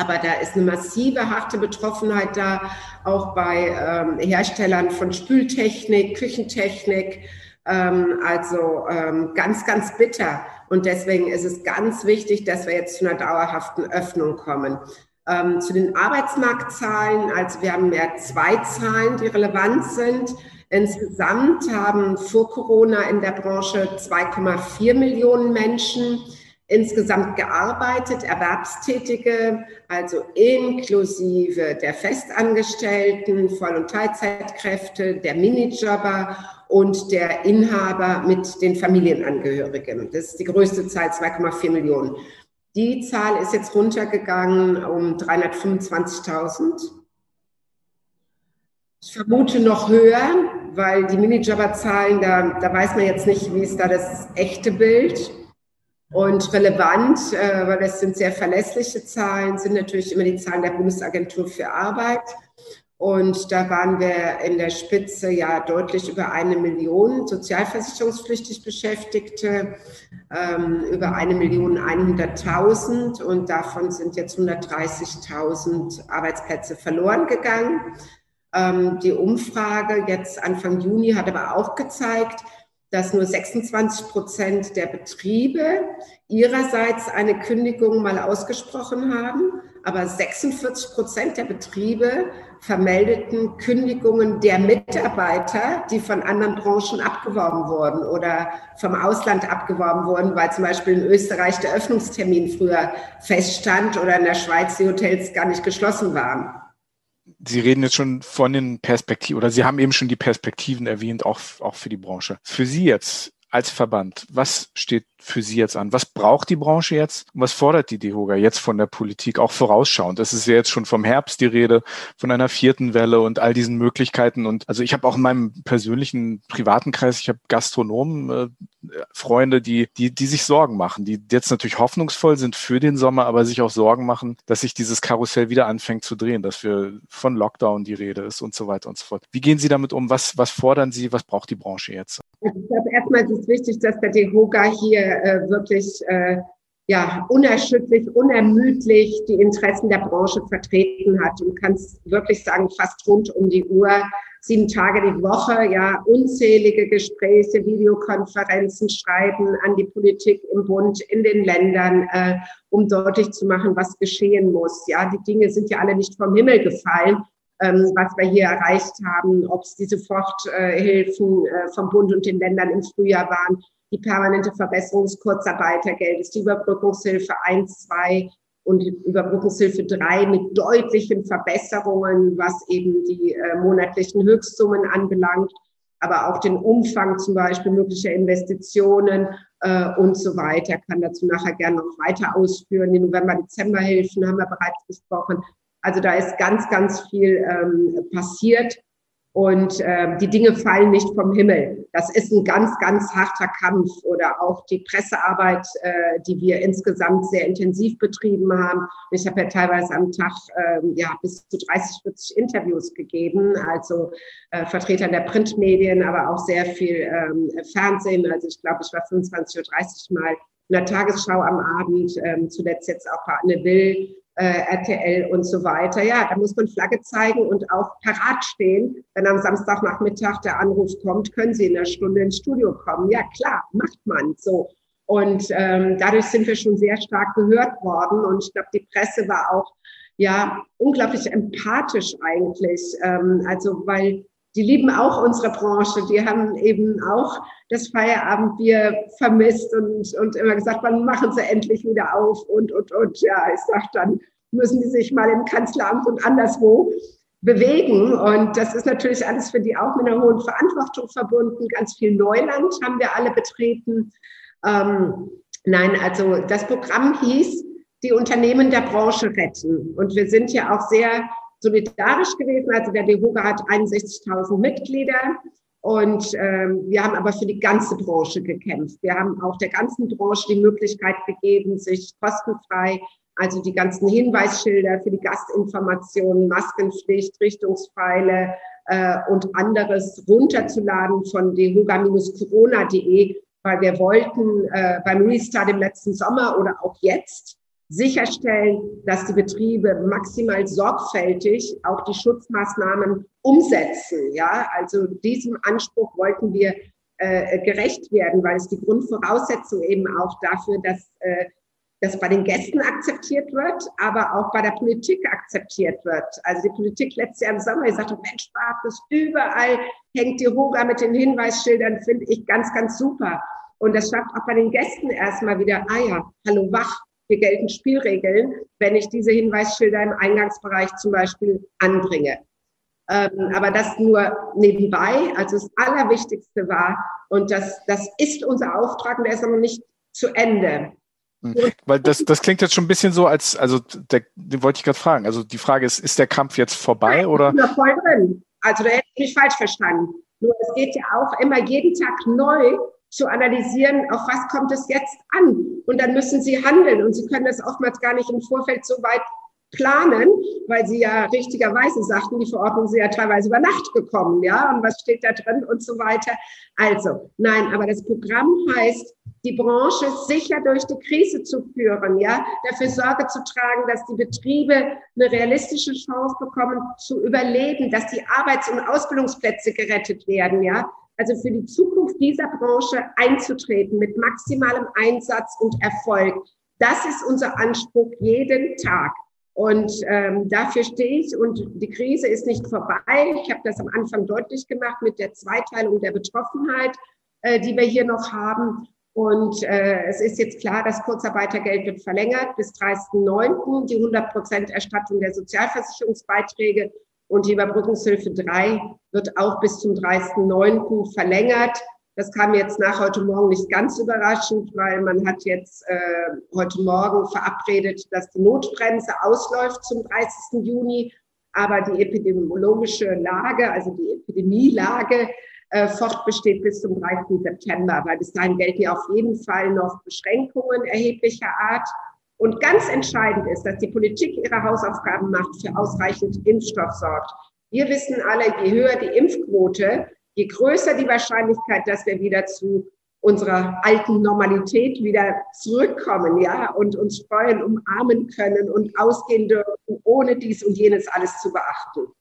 S4: Aber da ist eine massive, harte Betroffenheit da, auch bei ähm, Herstellern von Spültechnik, Küchentechnik. Ähm, also ähm, ganz, ganz bitter. Und deswegen ist es ganz wichtig, dass wir jetzt zu einer dauerhaften Öffnung kommen. Ähm, zu den Arbeitsmarktzahlen, also wir haben mehr zwei Zahlen, die relevant sind. Insgesamt haben vor Corona in der Branche 2,4 Millionen Menschen insgesamt gearbeitet, Erwerbstätige, also inklusive der Festangestellten, Voll- und Teilzeitkräfte, der Minijobber und der Inhaber mit den Familienangehörigen. Das ist die größte Zahl, 2,4 Millionen. Die Zahl ist jetzt runtergegangen um 325.000. Ich vermute noch höher, weil die Minijobber-Zahlen, da, da weiß man jetzt nicht, wie ist da das echte Bild. Und relevant, äh, weil das sind sehr verlässliche Zahlen, sind natürlich immer die Zahlen der Bundesagentur für Arbeit. Und da waren wir in der Spitze ja deutlich über eine Million sozialversicherungspflichtig Beschäftigte, ähm, über eine Million 100.000 und davon sind jetzt 130.000 Arbeitsplätze verloren gegangen. Ähm, die Umfrage jetzt Anfang Juni hat aber auch gezeigt, dass nur 26 Prozent der Betriebe ihrerseits eine Kündigung mal ausgesprochen haben, aber 46 Prozent der Betriebe vermeldeten Kündigungen der Mitarbeiter, die von anderen Branchen abgeworben wurden oder vom Ausland abgeworben wurden, weil zum Beispiel in Österreich der Öffnungstermin früher feststand oder in der Schweiz die Hotels gar nicht geschlossen waren.
S1: Sie reden jetzt schon von den Perspektiven oder Sie haben eben schon die Perspektiven erwähnt, auch, auch für die Branche. Für Sie jetzt als Verband, was steht für Sie jetzt an? Was braucht die Branche jetzt? Und was fordert die DEHOGA jetzt von der Politik, auch vorausschauend? Es ist ja jetzt schon vom Herbst die Rede, von einer vierten Welle und all diesen Möglichkeiten. Und also ich habe auch in meinem persönlichen privaten Kreis, ich habe Gastronomen, äh, Freunde, die, die, die sich Sorgen machen, die jetzt natürlich hoffnungsvoll sind für den Sommer, aber sich auch Sorgen machen, dass sich dieses Karussell wieder anfängt zu drehen, dass wir von Lockdown die Rede ist und so weiter und so fort. Wie gehen Sie damit um? Was, was fordern Sie? Was braucht die Branche jetzt?
S4: Also ich glaube, erstmal ist es wichtig, dass der DEHOGA hier äh, wirklich äh, ja, unerschütterlich, unermüdlich die Interessen der Branche vertreten hat und kann es wirklich sagen, fast rund um die Uhr, sieben Tage die Woche, ja, unzählige Gespräche, Videokonferenzen schreiben an die Politik im Bund, in den Ländern, äh, um deutlich zu machen, was geschehen muss. Ja, die Dinge sind ja alle nicht vom Himmel gefallen, ähm, was wir hier erreicht haben, ob es die Soforthilfen äh, vom Bund und den Ländern im Frühjahr waren, die permanente Verbesserung des Kurzarbeitergeldes, die Überbrückungshilfe 1, 2 und Überbrückungshilfe 3 mit deutlichen Verbesserungen, was eben die äh, monatlichen Höchstsummen anbelangt, aber auch den Umfang zum Beispiel möglicher Investitionen äh, und so weiter. Kann dazu nachher gerne noch weiter ausführen. Die November-Dezember-Hilfen haben wir bereits besprochen. Also da ist ganz, ganz viel ähm, passiert. Und äh, die Dinge fallen nicht vom Himmel. Das ist ein ganz, ganz harter Kampf. Oder auch die Pressearbeit, äh, die wir insgesamt sehr intensiv betrieben haben. Ich habe ja teilweise am Tag äh, ja, bis zu 30, 40 Interviews gegeben, also äh, Vertretern der Printmedien, aber auch sehr viel ähm, Fernsehen. Also ich glaube, ich war 25.30 Uhr mal in der Tagesschau am Abend, ähm, zuletzt jetzt auch bei Anne Will RTL und so weiter. Ja, da muss man Flagge zeigen und auch parat stehen. Wenn am Samstagnachmittag der Anruf kommt, können Sie in einer Stunde ins Studio kommen. Ja, klar, macht man so. Und ähm, dadurch sind wir schon sehr stark gehört worden. Und ich glaube, die Presse war auch ja unglaublich empathisch eigentlich. Ähm, also weil die lieben auch unsere Branche. Die haben eben auch das Feierabendbier vermisst und, und immer gesagt, wann machen sie endlich wieder auf und, und, und. Ja, ich sag dann, müssen die sich mal im Kanzleramt und anderswo bewegen. Und das ist natürlich alles für die auch mit einer hohen Verantwortung verbunden. Ganz viel Neuland haben wir alle betreten. Ähm, nein, also das Programm hieß, die Unternehmen der Branche retten. Und wir sind ja auch sehr solidarisch gewesen. Also der DEHOGA hat 61.000 Mitglieder. Und ähm, wir haben aber für die ganze Branche gekämpft. Wir haben auch der ganzen Branche die Möglichkeit gegeben, sich kostenfrei, also die ganzen Hinweisschilder für die Gastinformationen, Maskenpflicht, Richtungspfeile äh, und anderes runterzuladen von dehoga-corona.de, weil wir wollten äh, beim Restart im letzten Sommer oder auch jetzt sicherstellen, dass die Betriebe maximal sorgfältig auch die Schutzmaßnahmen umsetzen. Ja, also diesem Anspruch wollten wir äh, gerecht werden, weil es die Grundvoraussetzung eben auch dafür, dass äh, das bei den Gästen akzeptiert wird, aber auch bei der Politik akzeptiert wird. Also die Politik letztes Jahr im Sommer gesagt hat, Mensch, Bartes, überall hängt die Hoga mit den Hinweisschildern, finde ich ganz, ganz super. Und das schafft auch bei den Gästen erstmal wieder, ah ja, hallo wach, hier gelten Spielregeln, wenn ich diese Hinweisschilder im Eingangsbereich zum Beispiel anbringe. Ähm, aber das nur nebenbei. Also das Allerwichtigste war, und das, das ist unser Auftrag, und der ist noch nicht zu Ende.
S1: Hm. Weil das, das klingt jetzt schon ein bisschen so, als, also, der, den wollte ich gerade fragen. Also die Frage ist, ist der Kampf jetzt vorbei Nein, oder?
S4: Da voll drin. Also da hätte ich mich falsch verstanden. Nur es geht ja auch immer jeden Tag neu zu analysieren, auf was kommt es jetzt an. Und dann müssen Sie handeln. Und Sie können das oftmals gar nicht im Vorfeld so weit planen, weil Sie ja richtigerweise sagten, die Verordnung ist ja teilweise über Nacht gekommen, ja, und was steht da drin und so weiter. Also, nein, aber das Programm heißt, die Branche sicher durch die Krise zu führen, ja, dafür Sorge zu tragen, dass die Betriebe eine realistische Chance bekommen zu überleben, dass die Arbeits- und Ausbildungsplätze gerettet werden, ja, also für die Zukunft dieser Branche einzutreten mit maximalem Einsatz und Erfolg. Das ist unser Anspruch jeden Tag. Und ähm, dafür stehe ich. Und die Krise ist nicht vorbei. Ich habe das am Anfang deutlich gemacht mit der Zweiteilung der Betroffenheit, äh, die wir hier noch haben. Und äh, es ist jetzt klar, das Kurzarbeitergeld wird verlängert bis 30.09. Die 100 Prozent Erstattung der Sozialversicherungsbeiträge und die Überbrückungshilfe 3 wird auch bis zum 30.09. verlängert. Das kam jetzt nach heute Morgen nicht ganz überraschend, weil man hat jetzt äh, heute Morgen verabredet, dass die Notbremse ausläuft zum 30. Juni. Aber die epidemiologische Lage, also die Epidemielage, äh, fortbesteht bis zum 30. September, weil bis dahin gelten ja auf jeden Fall noch Beschränkungen erheblicher Art. Und ganz entscheidend ist, dass die Politik ihre Hausaufgaben macht, für ausreichend Impfstoff sorgt. Wir wissen alle, je höher die Impfquote, je größer die Wahrscheinlichkeit, dass wir wieder zu unserer alten Normalität wieder zurückkommen, ja, und uns freuen, umarmen können und ausgehen dürfen, ohne dies und jenes alles zu beachten.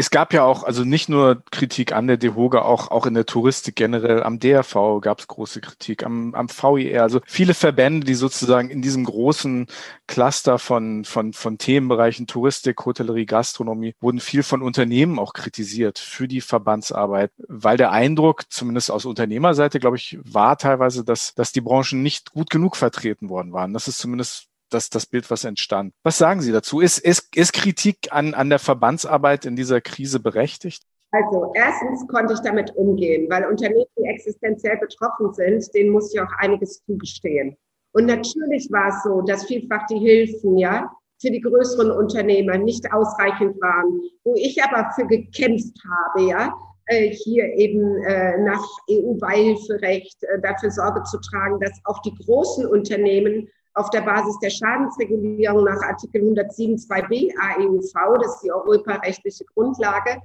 S1: Es gab ja auch, also nicht nur Kritik an der DEHOGA, auch, auch in der Touristik generell, am DRV gab es große Kritik, am, am VIR, also viele Verbände, die sozusagen in diesem großen Cluster von, von, von Themenbereichen Touristik, Hotellerie, Gastronomie, wurden viel von Unternehmen auch kritisiert für die Verbandsarbeit, weil der Eindruck, zumindest aus Unternehmerseite, glaube ich, war teilweise, dass, dass die Branchen nicht gut genug vertreten worden waren. Das ist zumindest das, das Bild, was entstand. Was sagen Sie dazu? Ist, ist, ist Kritik an, an der Verbandsarbeit in dieser Krise berechtigt?
S4: Also erstens konnte ich damit umgehen, weil Unternehmen, die existenziell betroffen sind, denen muss ich auch einiges zugestehen. Und natürlich war es so, dass vielfach die Hilfen, ja, für die größeren Unternehmer nicht ausreichend waren, wo ich aber für gekämpft habe, ja, äh, hier eben äh, nach EU-Beihilferecht äh, dafür Sorge zu tragen, dass auch die großen Unternehmen auf der Basis der Schadensregulierung nach Artikel 107.2b AEUV, das ist die europarechtliche Grundlage,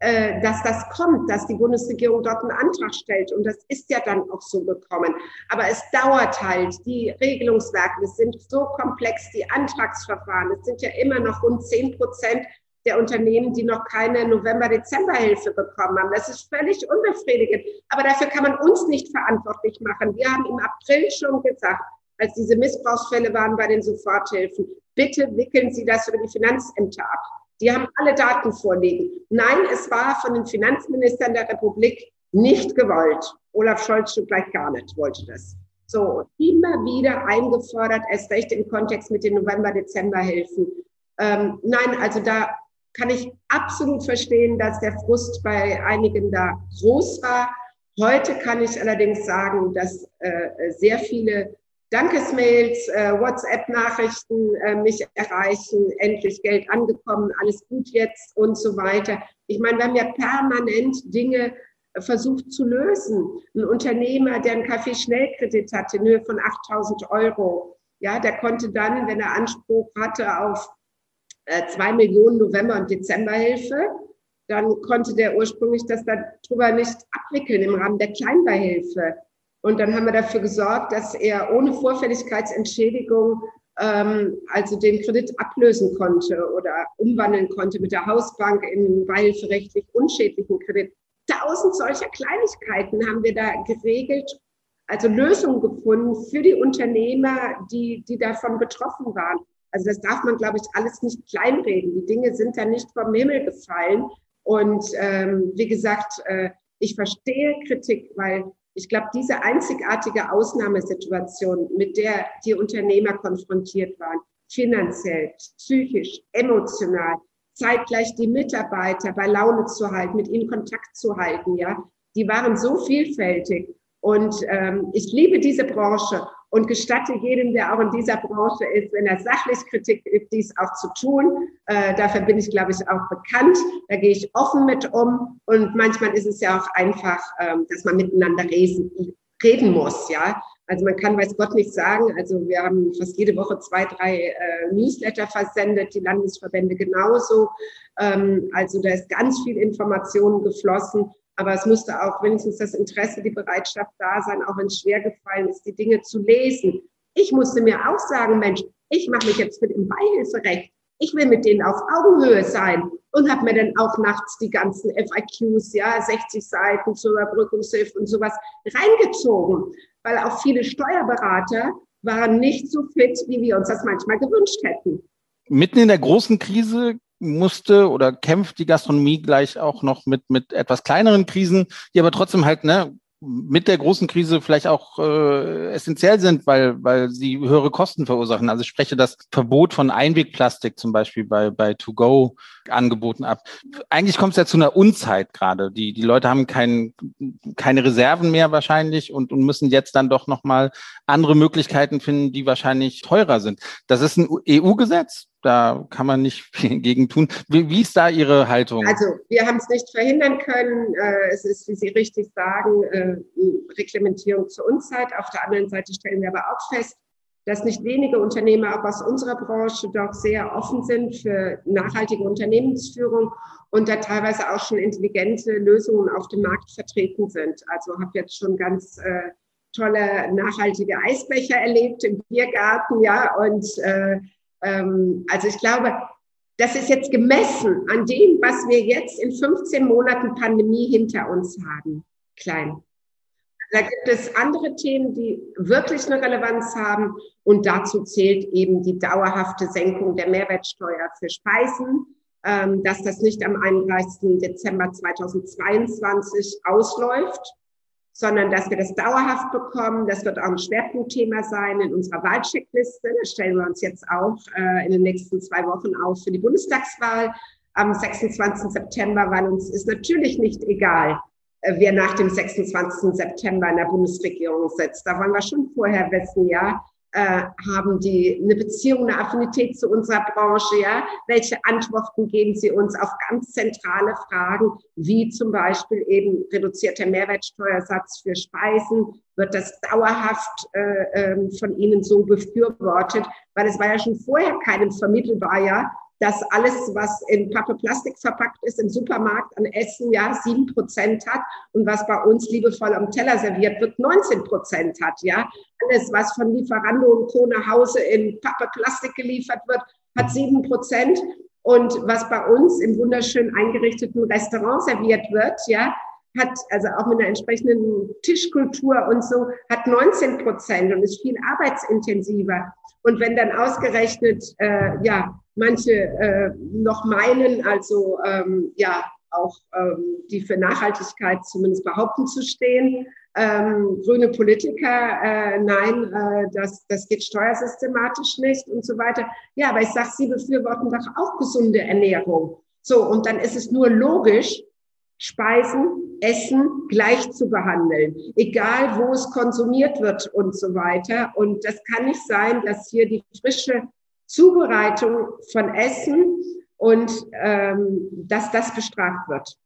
S4: äh, dass das kommt, dass die Bundesregierung dort einen Antrag stellt. Und das ist ja dann auch so gekommen. Aber es dauert halt. Die Regelungswerke sind so komplex, die Antragsverfahren. Es sind ja immer noch rund 10 Prozent der Unternehmen, die noch keine November-Dezember-Hilfe bekommen haben. Das ist völlig unbefriedigend. Aber dafür kann man uns nicht verantwortlich machen. Wir haben im April schon gesagt, als diese Missbrauchsfälle waren bei den Soforthilfen. Bitte wickeln Sie das über die Finanzämter ab. Die haben alle Daten vorliegen. Nein, es war von den Finanzministern der Republik nicht gewollt. Olaf Scholz schon gleich gar nicht wollte das. So, immer wieder eingefordert, erst recht im Kontext mit den November-Dezember-Hilfen. Ähm, nein, also da kann ich absolut verstehen, dass der Frust bei einigen da groß war. Heute kann ich allerdings sagen, dass äh, sehr viele Dankesmails, äh, WhatsApp-Nachrichten äh, mich erreichen, endlich Geld angekommen, alles gut jetzt und so weiter. Ich meine, wir haben ja permanent Dinge äh, versucht zu lösen. Ein Unternehmer, der einen Kaffee-Schnellkredit hatte in Höhe von 8000 Euro, ja, der konnte dann, wenn er Anspruch hatte auf äh, zwei Millionen November- und Dezemberhilfe, dann konnte der ursprünglich das darüber nicht abwickeln im Rahmen der Kleinbeihilfe. Und dann haben wir dafür gesorgt, dass er ohne Vorfälligkeitsentschädigung ähm, also den Kredit ablösen konnte oder umwandeln konnte mit der Hausbank in beihilferechtlich unschädlichen Kredit. Tausend solcher Kleinigkeiten haben wir da geregelt, also Lösungen gefunden für die Unternehmer, die, die davon betroffen waren. Also das darf man, glaube ich, alles nicht kleinreden. Die Dinge sind da nicht vom Himmel gefallen. Und ähm, wie gesagt, äh, ich verstehe Kritik, weil ich glaube, diese einzigartige Ausnahmesituation, mit der die Unternehmer konfrontiert waren, finanziell, psychisch, emotional, zeitgleich die Mitarbeiter bei Laune zu halten, mit ihnen Kontakt zu halten, ja, die waren so vielfältig. Und ähm, ich liebe diese Branche und gestatte jedem, der auch in dieser Branche ist, wenn er sachlich Kritik übt, dies auch zu tun. Äh, dafür bin ich, glaube ich, auch bekannt. Da gehe ich offen mit um. Und manchmal ist es ja auch einfach, ähm, dass man miteinander reden, reden muss, ja. Also man kann, weiß Gott, nicht sagen. Also wir haben fast jede Woche zwei, drei äh, Newsletter versendet, die Landesverbände genauso. Ähm, also da ist ganz viel Information geflossen. Aber es musste auch wenigstens das Interesse, die Bereitschaft da sein, auch wenn es schwer gefallen ist, die Dinge zu lesen. Ich musste mir auch sagen, Mensch, ich mache mich jetzt für den Beihilferecht. Ich will mit denen auf Augenhöhe sein und habe mir dann auch nachts die ganzen FIQs, ja, 60 Seiten zur Überbrückungshilfe und sowas reingezogen, weil auch viele Steuerberater waren nicht so fit, wie wir uns das manchmal gewünscht hätten.
S2: Mitten in der großen Krise musste oder kämpft die Gastronomie gleich auch noch mit, mit etwas kleineren Krisen, die aber trotzdem halt ne, mit der großen Krise vielleicht auch äh, essentiell sind, weil, weil sie höhere Kosten verursachen. Also ich spreche das Verbot von Einwegplastik zum Beispiel bei, bei To-Go angeboten ab. Eigentlich kommt es ja zu einer Unzeit gerade. Die, die Leute haben kein, keine Reserven mehr wahrscheinlich und, und müssen jetzt dann doch nochmal andere Möglichkeiten finden, die wahrscheinlich teurer sind. Das ist ein EU-Gesetz Da kann man nicht <laughs> viel gegen tun. Wie, wie ist da Ihre Haltung?
S4: Also wir haben es nicht verhindern können. Äh, es ist, wie Sie richtig sagen, äh, Reglementierung zur Unzeit. Auf der anderen Seite stellen wir aber auch fest, dass nicht wenige Unternehmer auch aus unserer Branche doch sehr offen sind für nachhaltige Unternehmensführung und da teilweise auch schon intelligente Lösungen auf dem Markt vertreten sind. Also habe jetzt schon ganz äh, tolle nachhaltige Eisbecher erlebt im Biergarten, ja, und äh, ähm, also ich glaube, das ist jetzt gemessen an dem, was wir jetzt in 15 Monaten Pandemie hinter uns haben, klein. Da gibt es andere Themen, die wirklich eine Relevanz haben. Und dazu zählt eben die dauerhafte Senkung der Mehrwertsteuer für Speisen, ähm, dass das nicht am 31. Dezember 2022 ausläuft, sondern dass wir das dauerhaft bekommen. Das wird auch ein Schwerpunktthema sein in unserer Wahlcheckliste. Das stellen wir uns jetzt auch äh, in den nächsten zwei Wochen auf für die Bundestagswahl am 26. September, weil uns ist natürlich nicht egal, äh, wer nach dem 26. September in der Bundesregierung sitzt. Da wollen wir schon vorher wissen, ja, äh, haben die eine Beziehung, eine Affinität zu unserer Branche, ja? Welche Antworten geben sie uns auf ganz zentrale Fragen, wie zum Beispiel eben reduzierter Mehrwertsteuersatz für Speisen? Wird das dauerhaft äh, ähm, von Ihnen so befürwortet? Weil es war ja schon vorher keinem vermittelbar, ja, dass alles, was in Pappe Plastik verpackt ist, im Supermarkt an Essen ja sieben Prozent hat und was bei uns liebevoll am Teller serviert wird, 19 Prozent hat. Ja, alles, was von Lieferando und Co. Hause in Pappe Plastik geliefert wird, hat sieben Prozent. Und was bei uns im wunderschön eingerichteten Restaurant serviert wird, ja, hat also auch mit einer entsprechenden Tischkultur und so, hat 19 Prozent und ist viel arbeitsintensiver. Und wenn dann ausgerechnet, äh, ja, manche äh, noch meinen, also ähm, ja, auch ähm, die für Nachhaltigkeit zumindest behaupten zu stehen. Ähm, grüne Politiker, äh, nein, äh, das, das geht steuersystematisch nicht und so weiter. Ja, aber ich sage, Sie befürworten doch auch gesunde Ernährung. So, und dann ist es nur logisch, Speisen, Essen gleich zu behandeln, egal wo es konsumiert wird und so weiter. Und das kann nicht sein, dass hier die frische Zubereitung von Essen und ähm, dass das bestraft wird.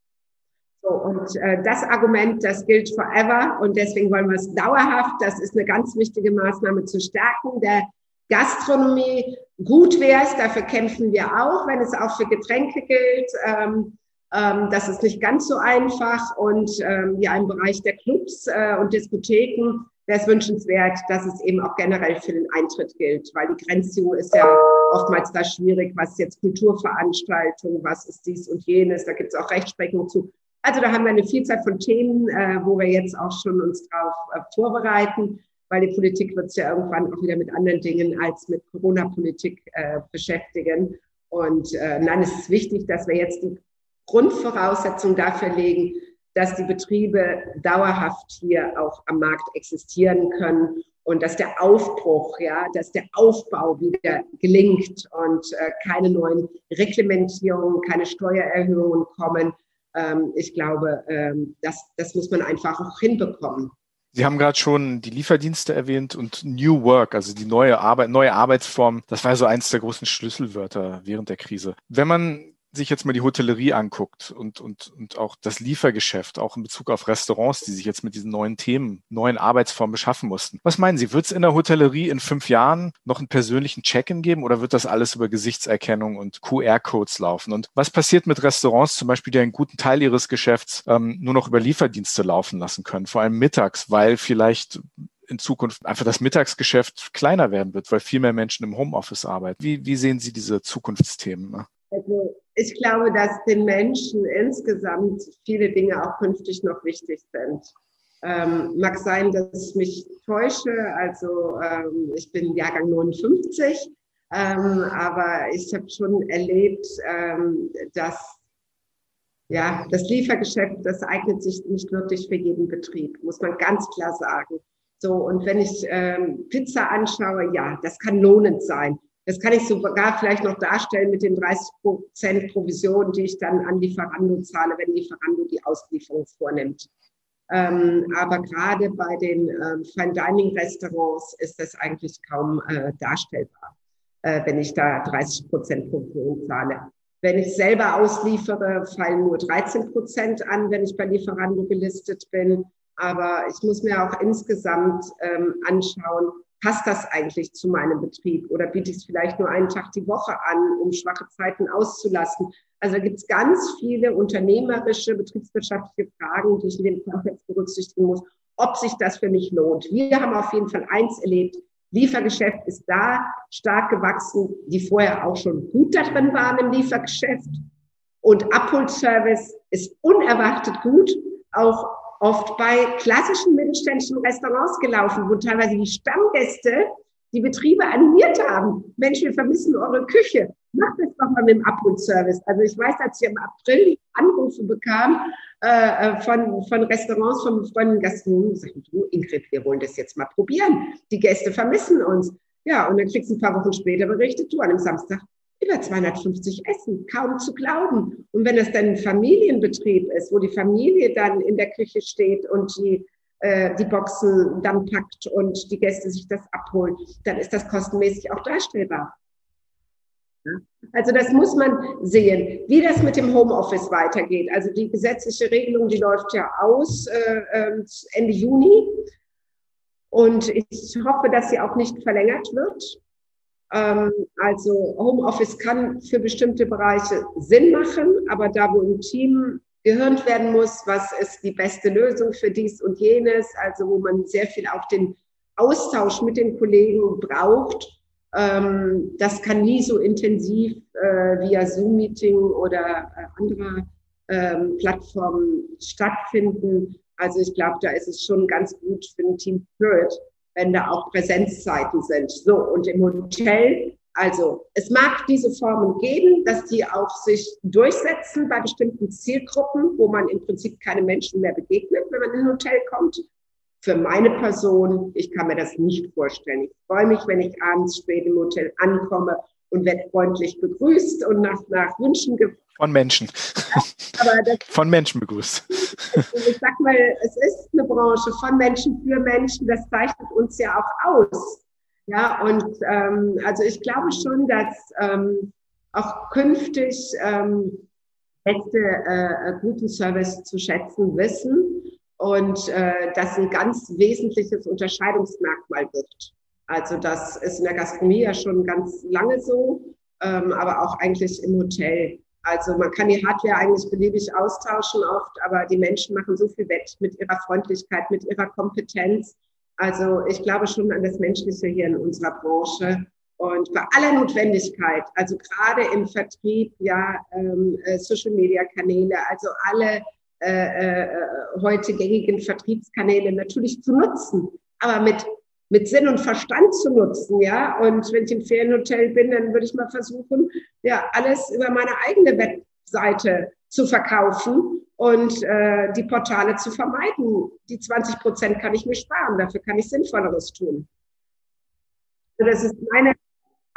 S4: So, und äh, das Argument, das gilt forever und deswegen wollen wir es dauerhaft. Das ist eine ganz wichtige Maßnahme zur Stärkung der Gastronomie. Gut wäre es, dafür kämpfen wir auch, wenn es auch für Getränke gilt. Ähm, ähm, das ist nicht ganz so einfach. Und ähm, ja, im Bereich der Clubs äh, und Diskotheken wäre es wünschenswert, dass es eben auch generell für den Eintritt gilt, weil die Grenzziehung ist ja oftmals da schwierig, was jetzt Kulturveranstaltungen, was ist dies und jenes, da gibt es auch Rechtsprechung zu. Also da haben wir eine Vielzahl von Themen, äh, wo wir jetzt auch schon uns darauf äh, vorbereiten, weil die Politik wird sich ja irgendwann auch wieder mit anderen Dingen als mit Corona-Politik äh, beschäftigen. Und äh, ist es wichtig, dass wir jetzt die Grundvoraussetzung dafür legen, dass die Betriebe dauerhaft hier auch am Markt existieren können und dass der Aufbruch, ja, dass der Aufbau wieder gelingt und äh, keine neuen Reglementierungen, keine Steuererhöhungen kommen. Ähm, ich glaube, ähm, das, das muss man einfach auch hinbekommen.
S1: Sie haben gerade schon die Lieferdienste erwähnt und New Work, also die neue Arbeit, neue Arbeitsform. Das war so eins der großen Schlüsselwörter während der Krise. Wenn man sich jetzt mal die Hotellerie anguckt und, und, und auch das Liefergeschäft, auch in Bezug auf Restaurants, die sich jetzt mit diesen neuen Themen, neuen Arbeitsformen beschaffen mussten. Was meinen Sie, wird es in der Hotellerie in fünf Jahren noch einen persönlichen Check-in geben oder wird das alles über Gesichtserkennung und QR-Codes laufen? Und was passiert mit Restaurants zum Beispiel, die einen guten Teil ihres Geschäfts ähm, nur noch über Lieferdienste laufen lassen können, vor allem mittags, weil vielleicht in Zukunft einfach das Mittagsgeschäft kleiner werden wird, weil viel mehr Menschen im Homeoffice arbeiten. Wie, wie sehen Sie diese Zukunftsthemen?
S4: Also ich glaube, dass den Menschen insgesamt viele Dinge auch künftig noch wichtig sind. Ähm, mag sein, dass ich mich täusche. Also ähm, ich bin Jahrgang 59, ähm, aber ich habe schon erlebt, ähm, dass ja, das Liefergeschäft, das eignet sich nicht wirklich für jeden Betrieb, muss man ganz klar sagen. So, und wenn ich ähm, Pizza anschaue, ja, das kann lohnend sein. Das kann ich sogar vielleicht noch darstellen mit den 30 Prozent Provision, die ich dann an Lieferando zahle, wenn Lieferando die Auslieferung vornimmt. Ähm, aber gerade bei den ähm, Fine Dining Restaurants ist das eigentlich kaum äh, darstellbar. äh, wenn ich da 30 Prozent Provision zahle. Wenn ich selber ausliefere, fallen nur 13 Prozent an, wenn ich bei Lieferando gelistet bin. Aber ich muss mir auch insgesamt ähm, anschauen, passt das eigentlich zu meinem Betrieb oder biete ich es vielleicht nur einen Tag die Woche an, um schwache Zeiten auszulassen. Also da gibt es ganz viele unternehmerische, betriebswirtschaftliche Fragen, die ich in dem Kontext berücksichtigen muss, ob sich das für mich lohnt. Wir haben auf jeden Fall eins erlebt, Liefergeschäft ist da stark gewachsen, die vorher auch schon gut da drin waren im Liefergeschäft. Und Abholservice ist unerwartet gut, auch oft bei klassischen mittelständischen Restaurants gelaufen, wo teilweise die Stammgäste die Betriebe animiert haben. Mensch, wir vermissen eure Küche. Macht das doch mal mit dem Abholservice. Also ich weiß, als ich im April Anrufe bekam äh, äh, von, von Restaurants, von Freunden Gastronomen, sagten, du Ingrid, wir wollen das jetzt mal probieren. Die Gäste vermissen uns. Ja, und dann kriegst du ein paar Wochen später berichtet, du an einem Samstag, über 250 Essen, kaum zu glauben. Und wenn es dann ein Familienbetrieb ist, wo die Familie dann in der Küche steht und die, äh, die Boxen dann packt und die Gäste sich das abholen, dann ist das kostenmäßig auch darstellbar. Also das muss man sehen, wie das mit dem Homeoffice weitergeht. Also die gesetzliche Regelung, die läuft ja aus äh, ähm, Ende Juni. Und ich hoffe, dass sie auch nicht verlängert wird. Ähm, also Homeoffice kann für bestimmte Bereiche Sinn machen, aber da, wo im Team gehirnt werden muss, was ist die beste Lösung für dies und jenes, also wo man sehr viel auch den Austausch mit den Kollegen braucht, ähm, das kann nie so intensiv äh, via Zoom-Meeting oder äh, anderer ähm, Plattformen stattfinden. Also ich glaube, da ist es schon ganz gut für den Team Spirit, wenn da auch Präsenzzeiten sind. So, und im Hotel, also es mag diese Formen geben, dass die auch sich durchsetzen bei bestimmten Zielgruppen, wo man im Prinzip keine Menschen mehr begegnet, wenn man in ein Hotel kommt. Für meine Person, ich kann mir das nicht vorstellen. Ich freue mich, wenn ich abends spät im Hotel ankomme und werde freundlich begrüßt und nach, nach Wünschen gefragt.
S1: Von Menschen. Ja, das, <laughs> von Menschen begrüßt.
S4: Ich sag mal, es ist eine Branche von Menschen für Menschen. Das zeichnet uns ja auch aus. Ja, und ähm, also ich glaube schon, dass ähm, auch künftig ähm, Gäste äh, guten Service zu schätzen wissen und äh, das ein ganz wesentliches Unterscheidungsmerkmal wird. Also das ist in der Gastronomie ja schon ganz lange so, ähm, aber auch eigentlich im Hotel. Also man kann die Hardware eigentlich beliebig austauschen oft, aber die Menschen machen so viel wett mit ihrer Freundlichkeit, mit ihrer Kompetenz. Also ich glaube schon an das Menschliche hier in unserer Branche. Und bei aller Notwendigkeit, also gerade im Vertrieb, ja, ähm, äh, Social-Media-Kanäle, also alle äh, äh, heute gängigen Vertriebskanäle natürlich zu nutzen, aber mit mit Sinn und Verstand zu nutzen, ja. Und wenn ich im Ferienhotel bin, dann würde ich mal versuchen, ja, alles über meine eigene Webseite zu verkaufen und äh, die Portale zu vermeiden. Die 20 Prozent kann ich mir sparen, dafür kann ich Sinnvolleres tun. Das ist meine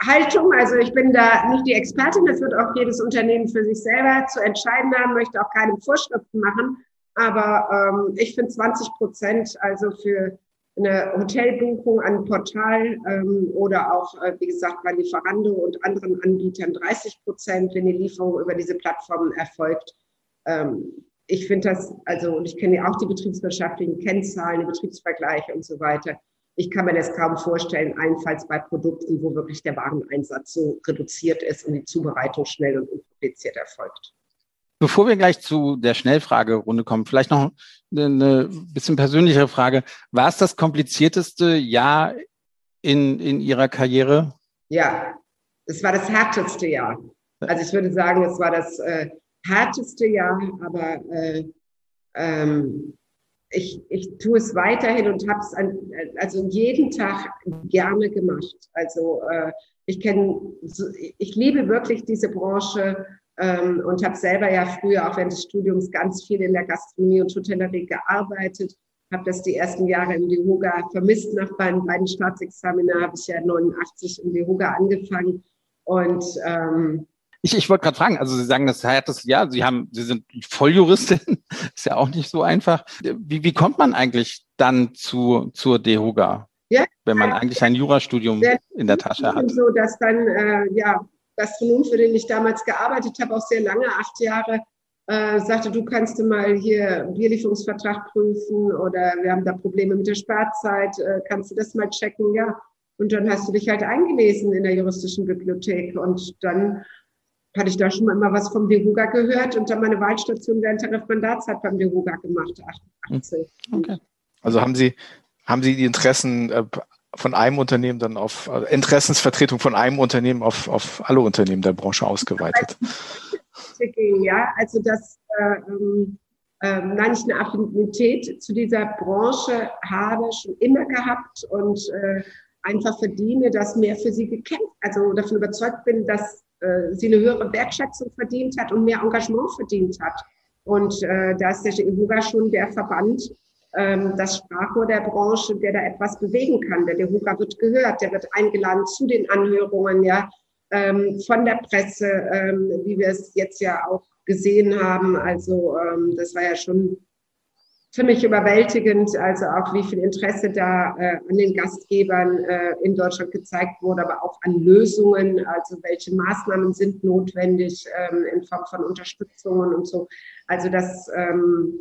S4: Haltung. Also ich bin da nicht die Expertin, das wird auch jedes Unternehmen für sich selber zu entscheiden haben, möchte auch keine Vorschriften machen. Aber ähm, ich finde 20 Prozent, also für eine Hotelbuchung an Portal ähm, oder auch, äh, wie gesagt, bei Lieferando und anderen Anbietern 30 Prozent, wenn die Lieferung über diese Plattformen erfolgt. Ähm, ich finde das, also, und ich kenne ja auch die betriebswirtschaftlichen Kennzahlen, die Betriebsvergleiche und so weiter ich kann mir das kaum vorstellen, allenfalls bei Produkten, wo wirklich der Wareneinsatz so reduziert ist und die Zubereitung schnell und unkompliziert erfolgt.
S2: Bevor wir gleich zu der Schnellfragerunde kommen, vielleicht noch eine bisschen persönlichere Frage. War es das komplizierteste Jahr in, in Ihrer Karriere?
S4: Ja, es war das härteste Jahr. Also ich würde sagen, es war das äh, härteste Jahr, aber äh, ähm, ich, ich tue es weiterhin und habe es also jeden Tag gerne gemacht. Also äh, ich kenne, ich liebe wirklich diese Branche ähm, und habe selber ja früher auch während des Studiums ganz viel in der Gastronomie und Hotellerie gearbeitet. Habe das die ersten Jahre im DEHOGA vermisst. Nach meinen beiden Staatsexamina habe ich ja 89 im DEHOGA angefangen und ähm,
S2: ich, ich wollte gerade fragen, also Sie sagen, das härteste Jahr, Sie haben, Sie sind Volljuristin, <laughs> ist ja auch nicht so einfach. Wie, wie kommt man eigentlich dann zu, zur DEHOGA? Ja? Wenn man eigentlich ein Jurastudium in der Tasche hat.
S4: So, dass dann, äh, ja, Gastronom, für den ich damals gearbeitet habe, auch sehr lange, acht Jahre, äh, sagte, du kannst du mal hier Bierlieferungsvertrag prüfen oder wir haben da Probleme mit der Sparzeit, äh, kannst du das mal checken? Ja. Und dann hast du dich halt eingelesen in der juristischen Bibliothek und dann hatte ich da schon mal was vom DEHUGA gehört und dann meine Wahlstation während der Referendarzeit beim DEHUGA gemacht, 88.
S1: Okay. Also haben Sie, haben Sie die Interessen äh, von einem Unternehmen dann auf äh, Interessensvertretung von einem Unternehmen auf, auf alle Unternehmen der Branche ausgeweitet?
S4: Ja, also das, äh, ähm, nein, ich eine Affinität zu dieser Branche habe schon immer gehabt und äh, einfach verdiene, dass mehr für sie gekämpft, also davon überzeugt bin, dass äh, sie eine höhere Wertschätzung verdient hat und mehr Engagement verdient hat. Und äh, da ist der EHUGA schon der Verband, ähm, das Sprachrohr der Branche, der da etwas bewegen kann. Der DEHUGA wird gehört, der wird eingeladen zu den Anhörungen, ja, ähm, von der Presse, ähm, wie wir es jetzt ja auch gesehen haben. Also ähm, das war ja schon für mich überwältigend, also auch wie viel Interesse da äh, an den Gastgebern äh, in Deutschland gezeigt wurde, aber auch an Lösungen, also welche Maßnahmen sind notwendig ähm, in Form von Unterstützungen und so. Also das, ähm,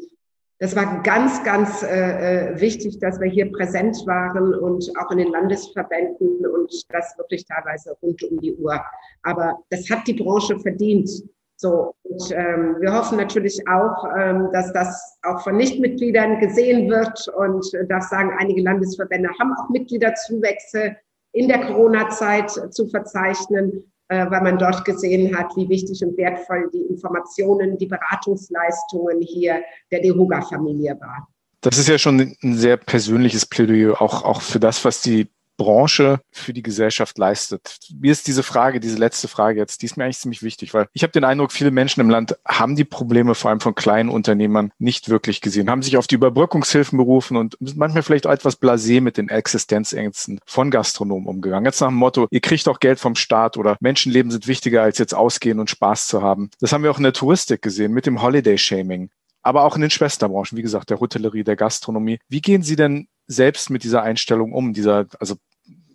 S4: das war ganz, ganz äh, äh wichtig, dass wir hier präsent waren und auch in den Landesverbänden und das wirklich teilweise rund um die Uhr. Aber das hat die Branche verdient. So, und ähm, wir hoffen natürlich auch, ähm, dass das auch von Nichtmitgliedern gesehen wird und äh, darf sagen, einige Landesverbände haben auch Mitgliederzuwächse in der Corona-Zeit zu verzeichnen, weil man dort gesehen hat, wie wichtig und wertvoll die Informationen, die Beratungsleistungen hier der DeHoga-Familie waren.
S1: Das ist ja schon ein sehr persönliches Plädoyer, auch, auch für das, was die Branche für die Gesellschaft leistet. Mir ist diese Frage, diese letzte Frage jetzt, die ist mir eigentlich ziemlich wichtig, weil ich habe den Eindruck, viele Menschen im Land haben die Probleme vor allem von kleinen Unternehmern nicht wirklich gesehen, haben sich auf die Überbrückungshilfen berufen und sind manchmal vielleicht auch etwas blasé mit den Existenzängsten von Gastronomen umgegangen. Jetzt nach dem Motto, ihr kriegt auch Geld vom Staat oder Menschenleben sind wichtiger als jetzt ausgehen und Spaß zu haben. Das haben wir auch in der Touristik gesehen mit dem Holiday Shaming aber auch in den Schwesterbranchen, wie gesagt, der Hotellerie, der Gastronomie. Wie gehen Sie denn selbst mit dieser Einstellung um, dieser, also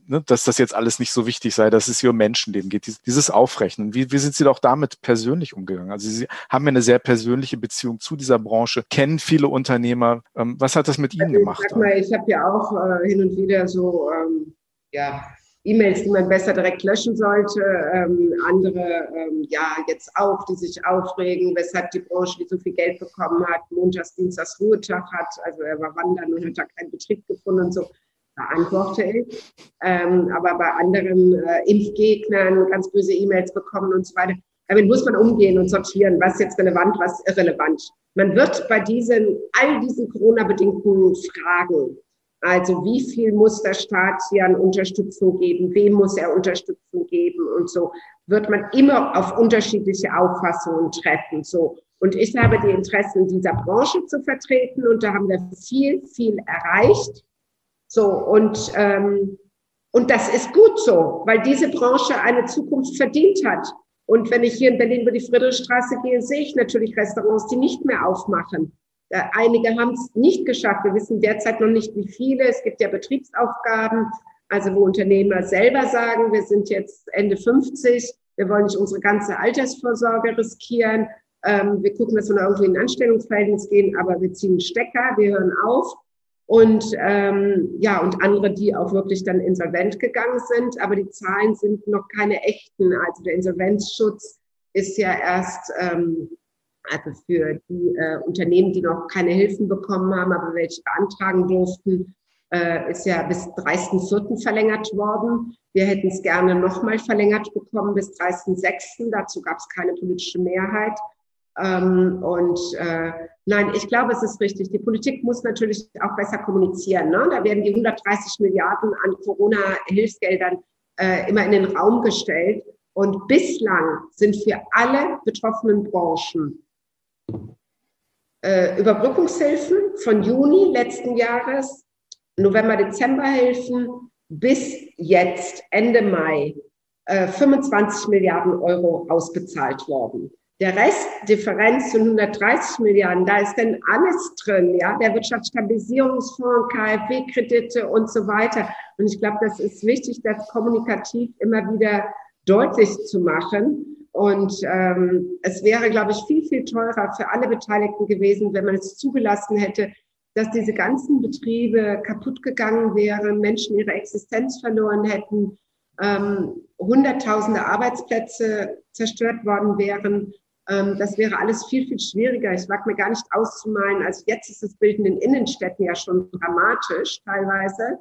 S1: ne, dass das jetzt alles nicht so wichtig sei, dass es hier um Menschenleben geht, dieses Aufrechnen. Wie, wie sind Sie doch damit persönlich umgegangen? Also Sie haben ja eine sehr persönliche Beziehung zu dieser Branche, kennen viele Unternehmer. Ähm, was hat das mit Ihnen also, gemacht?
S4: Mal, ich habe ja auch äh, hin und wieder so ähm, ja, E-Mails, die man besser direkt löschen sollte. Ähm, andere, ähm, ja, jetzt auch, die sich aufregen, weshalb die Branche, die so viel Geld bekommen hat, montags, dienstags Ruhetag hat. Also er war wandern und hat da keinen Betrieb gefunden und so. Beantworte ich. Ähm, aber bei anderen äh, Impfgegnern ganz böse E-Mails bekommen und so weiter. Damit muss man umgehen und sortieren, was jetzt relevant, was irrelevant. Man wird bei diesen, all diesen Corona-bedingten Fragen also wie viel muss der Staat hier an Unterstützung geben? Wem muss er Unterstützung geben? Und so wird man immer auf unterschiedliche Auffassungen treffen. So. Und ich habe die Interessen dieser Branche zu vertreten und da haben wir viel, viel erreicht. So. Und, ähm, und das ist gut so, weil diese Branche eine Zukunft verdient hat. Und wenn ich hier in Berlin über die Friedrichstraße gehe, sehe ich natürlich Restaurants, die nicht mehr aufmachen. Äh, einige haben es nicht geschafft. Wir wissen derzeit noch nicht, wie viele. Es gibt ja Betriebsaufgaben, also wo Unternehmer selber sagen, wir sind jetzt Ende 50, wir wollen nicht unsere ganze Altersvorsorge riskieren. Ähm, wir gucken, dass wir noch irgendwie in ein Anstellungsverhältnis gehen, aber wir ziehen Stecker, wir hören auf. Und ähm, ja, und andere, die auch wirklich dann insolvent gegangen sind, aber die Zahlen sind noch keine echten. Also der Insolvenzschutz ist ja erst ähm, also für die äh, Unternehmen, die noch keine Hilfen bekommen haben, aber welche beantragen durften, äh, ist ja bis 30.04. verlängert worden. Wir hätten es gerne nochmal verlängert bekommen bis 30.06. Dazu gab es keine politische Mehrheit. Ähm, und äh, nein, ich glaube, es ist richtig. Die Politik muss natürlich auch besser kommunizieren. Ne? Da werden die 130 Milliarden an Corona-Hilfsgeldern äh, immer in den Raum gestellt. Und bislang sind für alle betroffenen Branchen äh, Überbrückungshilfen von Juni letzten Jahres, November, Dezemberhilfen bis jetzt, Ende Mai, äh, 25 Milliarden Euro ausbezahlt worden. Der Rest, Differenz von 130 Milliarden, da ist denn alles drin, ja, der Wirtschaftsstabilisierungsfonds, KfW-Kredite und so weiter. Und ich glaube, das ist wichtig, das kommunikativ immer wieder deutlich zu machen. Und ähm, es wäre, glaube ich, viel, viel teurer für alle Beteiligten gewesen, wenn man es zugelassen hätte, dass diese ganzen Betriebe kaputt gegangen wären, Menschen ihre Existenz verloren hätten, ähm, Hunderttausende Arbeitsplätze zerstört worden wären. Ähm, das wäre alles viel, viel schwieriger. Ich wage mir gar nicht auszumalen. Also jetzt ist das Bild in den Innenstädten ja schon dramatisch teilweise,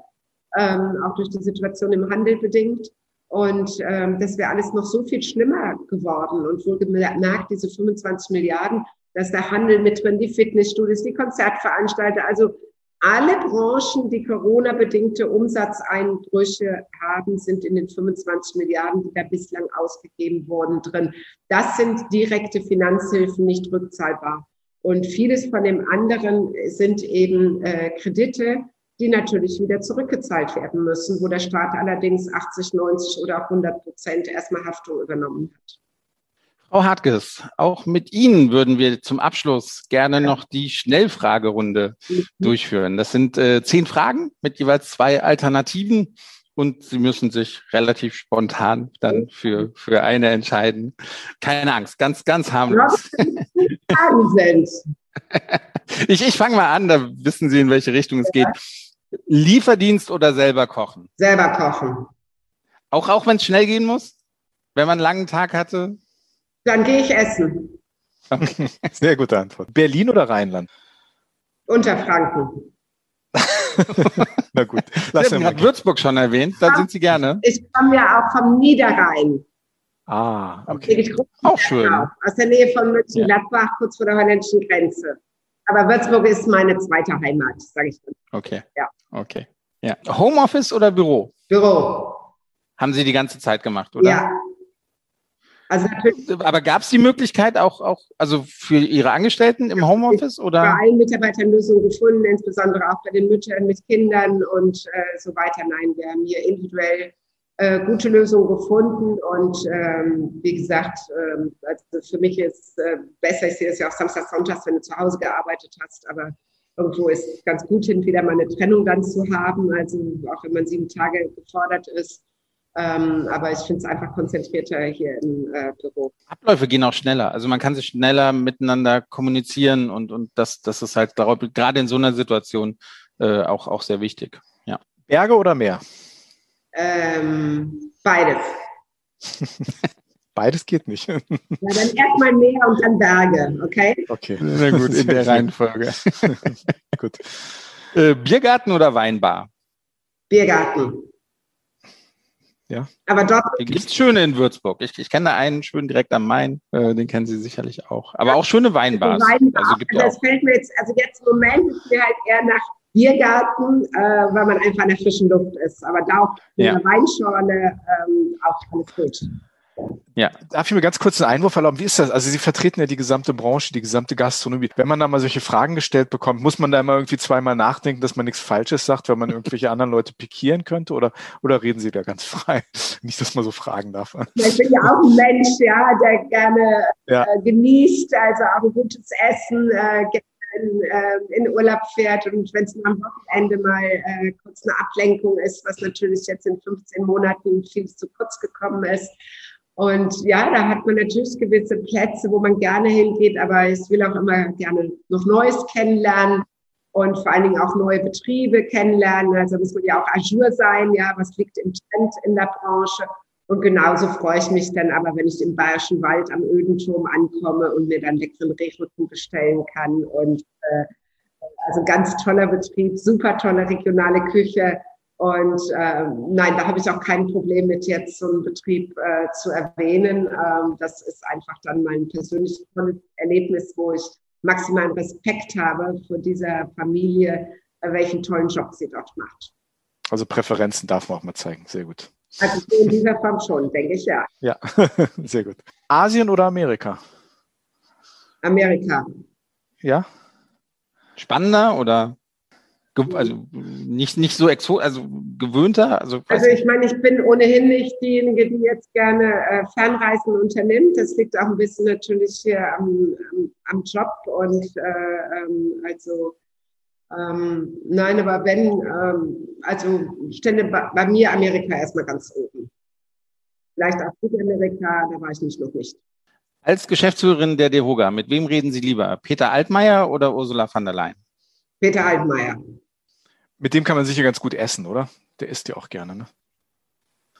S4: ähm, auch durch die Situation im Handel bedingt. Und ähm, das wäre alles noch so viel schlimmer geworden. Und wohlgemerkt, diese 25 Milliarden, dass der Handel mit drin, die Fitnessstudios, die Konzertveranstalter, also alle Branchen, die Corona-bedingte Umsatzeinbrüche haben, sind in den 25 Milliarden, die da bislang ausgegeben wurden, drin. Das sind direkte Finanzhilfen, nicht rückzahlbar. Und vieles von dem anderen sind eben äh, Kredite, die natürlich wieder zurückgezahlt werden müssen, wo der Staat allerdings 80, 90 oder auch 100 Prozent erstmal Haftung übernommen hat.
S2: Frau Hartges, auch mit Ihnen würden wir zum Abschluss gerne noch die Schnellfragerunde mhm. durchführen. Das sind äh, zehn Fragen mit jeweils zwei Alternativen und Sie müssen sich relativ spontan dann für, für eine entscheiden. Keine Angst, ganz, ganz harmlos. <laughs> ich ich fange mal an, da wissen Sie, in welche Richtung es geht. Lieferdienst oder selber kochen?
S4: Selber kochen.
S2: Auch, auch wenn es schnell gehen muss? Wenn man einen langen Tag hatte?
S4: Dann gehe ich essen.
S1: Okay. <laughs> Sehr gute Antwort. Berlin oder Rheinland?
S4: Unterfranken. <laughs>
S2: Na gut. Lass ja, hat Würzburg schon erwähnt, da sind Sie gerne.
S4: Ich komme ja auch vom Niederrhein.
S1: Ah, okay.
S2: Auch schön.
S4: Aus der Nähe von Mönchengladbach, kurz vor der holländischen Grenze. Aber Würzburg ist meine zweite Heimat, sage ich. Dann.
S2: Okay. Ja. Okay. Ja. Homeoffice oder Büro?
S4: Büro.
S2: Haben Sie die ganze Zeit gemacht, oder?
S4: Ja.
S2: Also Aber gab es die Möglichkeit auch, auch also für Ihre Angestellten im Homeoffice? Oder?
S4: Bei allen Mitarbeitern Lösungen gefunden, insbesondere auch bei den Müttern mit Kindern und äh, so weiter. Nein, wir haben hier individuell äh, gute Lösungen gefunden und ähm, wie gesagt, ähm, also für mich ist äh, besser, ich sehe es ja auch Samstag, Sonntags, wenn du zu Hause gearbeitet hast, aber irgendwo ist ganz gut hin, wieder mal eine Trennung dann zu haben, also auch wenn man sieben Tage gefordert ist. Ähm, aber ich finde es einfach konzentrierter hier im äh, Büro.
S2: Abläufe gehen auch schneller. Also man kann sich schneller miteinander kommunizieren und, und das, das ist halt gerade in so einer Situation äh, auch, auch sehr wichtig. Ja.
S1: Berge oder Meer?
S4: Ähm, beides. <laughs>
S1: Beides geht nicht. Ja,
S4: dann <laughs> erstmal Meer und dann Berge, okay?
S2: Okay, na gut, in der <laughs> Reihenfolge. <laughs> gut. Äh, Biergarten oder Weinbar?
S4: Biergarten.
S2: Ja. Aber dort gibt es schöne in Würzburg. Ich, ich kenne da einen schön direkt am Main, äh, den kennen Sie sicherlich auch. Aber auch schöne Weinbars.
S4: Weinbar. Also gibt das auch. fällt mir jetzt, also jetzt im Moment ist mir halt eher nach Biergarten, äh, weil man einfach in der frischen Luft ist. Aber da auch in ja. der Weinschorle ähm, auch alles gut.
S1: Ja. Darf ich mir ganz kurz einen Einwurf erlauben? Wie ist das? Also Sie vertreten ja die gesamte Branche, die gesamte Gastronomie. Wenn man da mal solche Fragen gestellt bekommt, muss man da immer irgendwie zweimal nachdenken, dass man nichts Falsches sagt, wenn man irgendwelche <laughs> anderen Leute pikieren könnte? Oder, oder reden Sie da ganz frei? <laughs> Nicht, dass man so fragen darf.
S4: Ich bin ja auch ein Mensch, ja, der gerne ja. Äh, genießt, also auch ein gutes Essen, äh, in, äh, in Urlaub fährt und wenn es am Wochenende mal äh, kurz eine Ablenkung ist, was natürlich jetzt in 15 Monaten viel zu kurz gekommen ist, und ja, da hat man natürlich gewisse Plätze, wo man gerne hingeht, aber ich will auch immer gerne noch Neues kennenlernen und vor allen Dingen auch neue Betriebe kennenlernen. Also muss man ja auch Azure sein, ja, was liegt im Trend in der Branche. Und genauso freue ich mich dann aber, wenn ich im Bayerischen Wald am Ödenturm ankomme und mir dann leckeren Rehrücken bestellen kann. Und äh, also ganz toller Betrieb, super tolle regionale Küche. Und äh, nein, da habe ich auch kein Problem mit, jetzt so einen Betrieb äh, zu erwähnen. Ähm, das ist einfach dann mein persönliches Erlebnis, wo ich maximalen Respekt habe vor dieser Familie, äh, welchen tollen Job sie dort macht.
S1: Also Präferenzen darf man auch mal zeigen. Sehr gut.
S4: Also in dieser Form schon, denke ich ja.
S1: Ja, <laughs> sehr gut. Asien oder Amerika?
S4: Amerika.
S1: Ja.
S2: Spannender oder also nicht, nicht so exo, also gewöhnter? Also,
S4: also ich meine, ich bin ohnehin nicht diejenige, die jetzt gerne äh, Fernreisen unternimmt. Das liegt auch ein bisschen natürlich hier am, am, am Job und äh, ähm, also ähm, nein, aber wenn, ähm, also stände bei, bei mir Amerika erstmal ganz oben. Vielleicht auch Südamerika, da war ich nicht noch nicht.
S2: Als Geschäftsführerin der DEHOGA, mit wem reden Sie lieber? Peter Altmaier oder Ursula von der Leyen?
S4: Peter Altmaier.
S1: Mit dem kann man sicher ganz gut essen, oder? Der isst ja auch gerne, ne?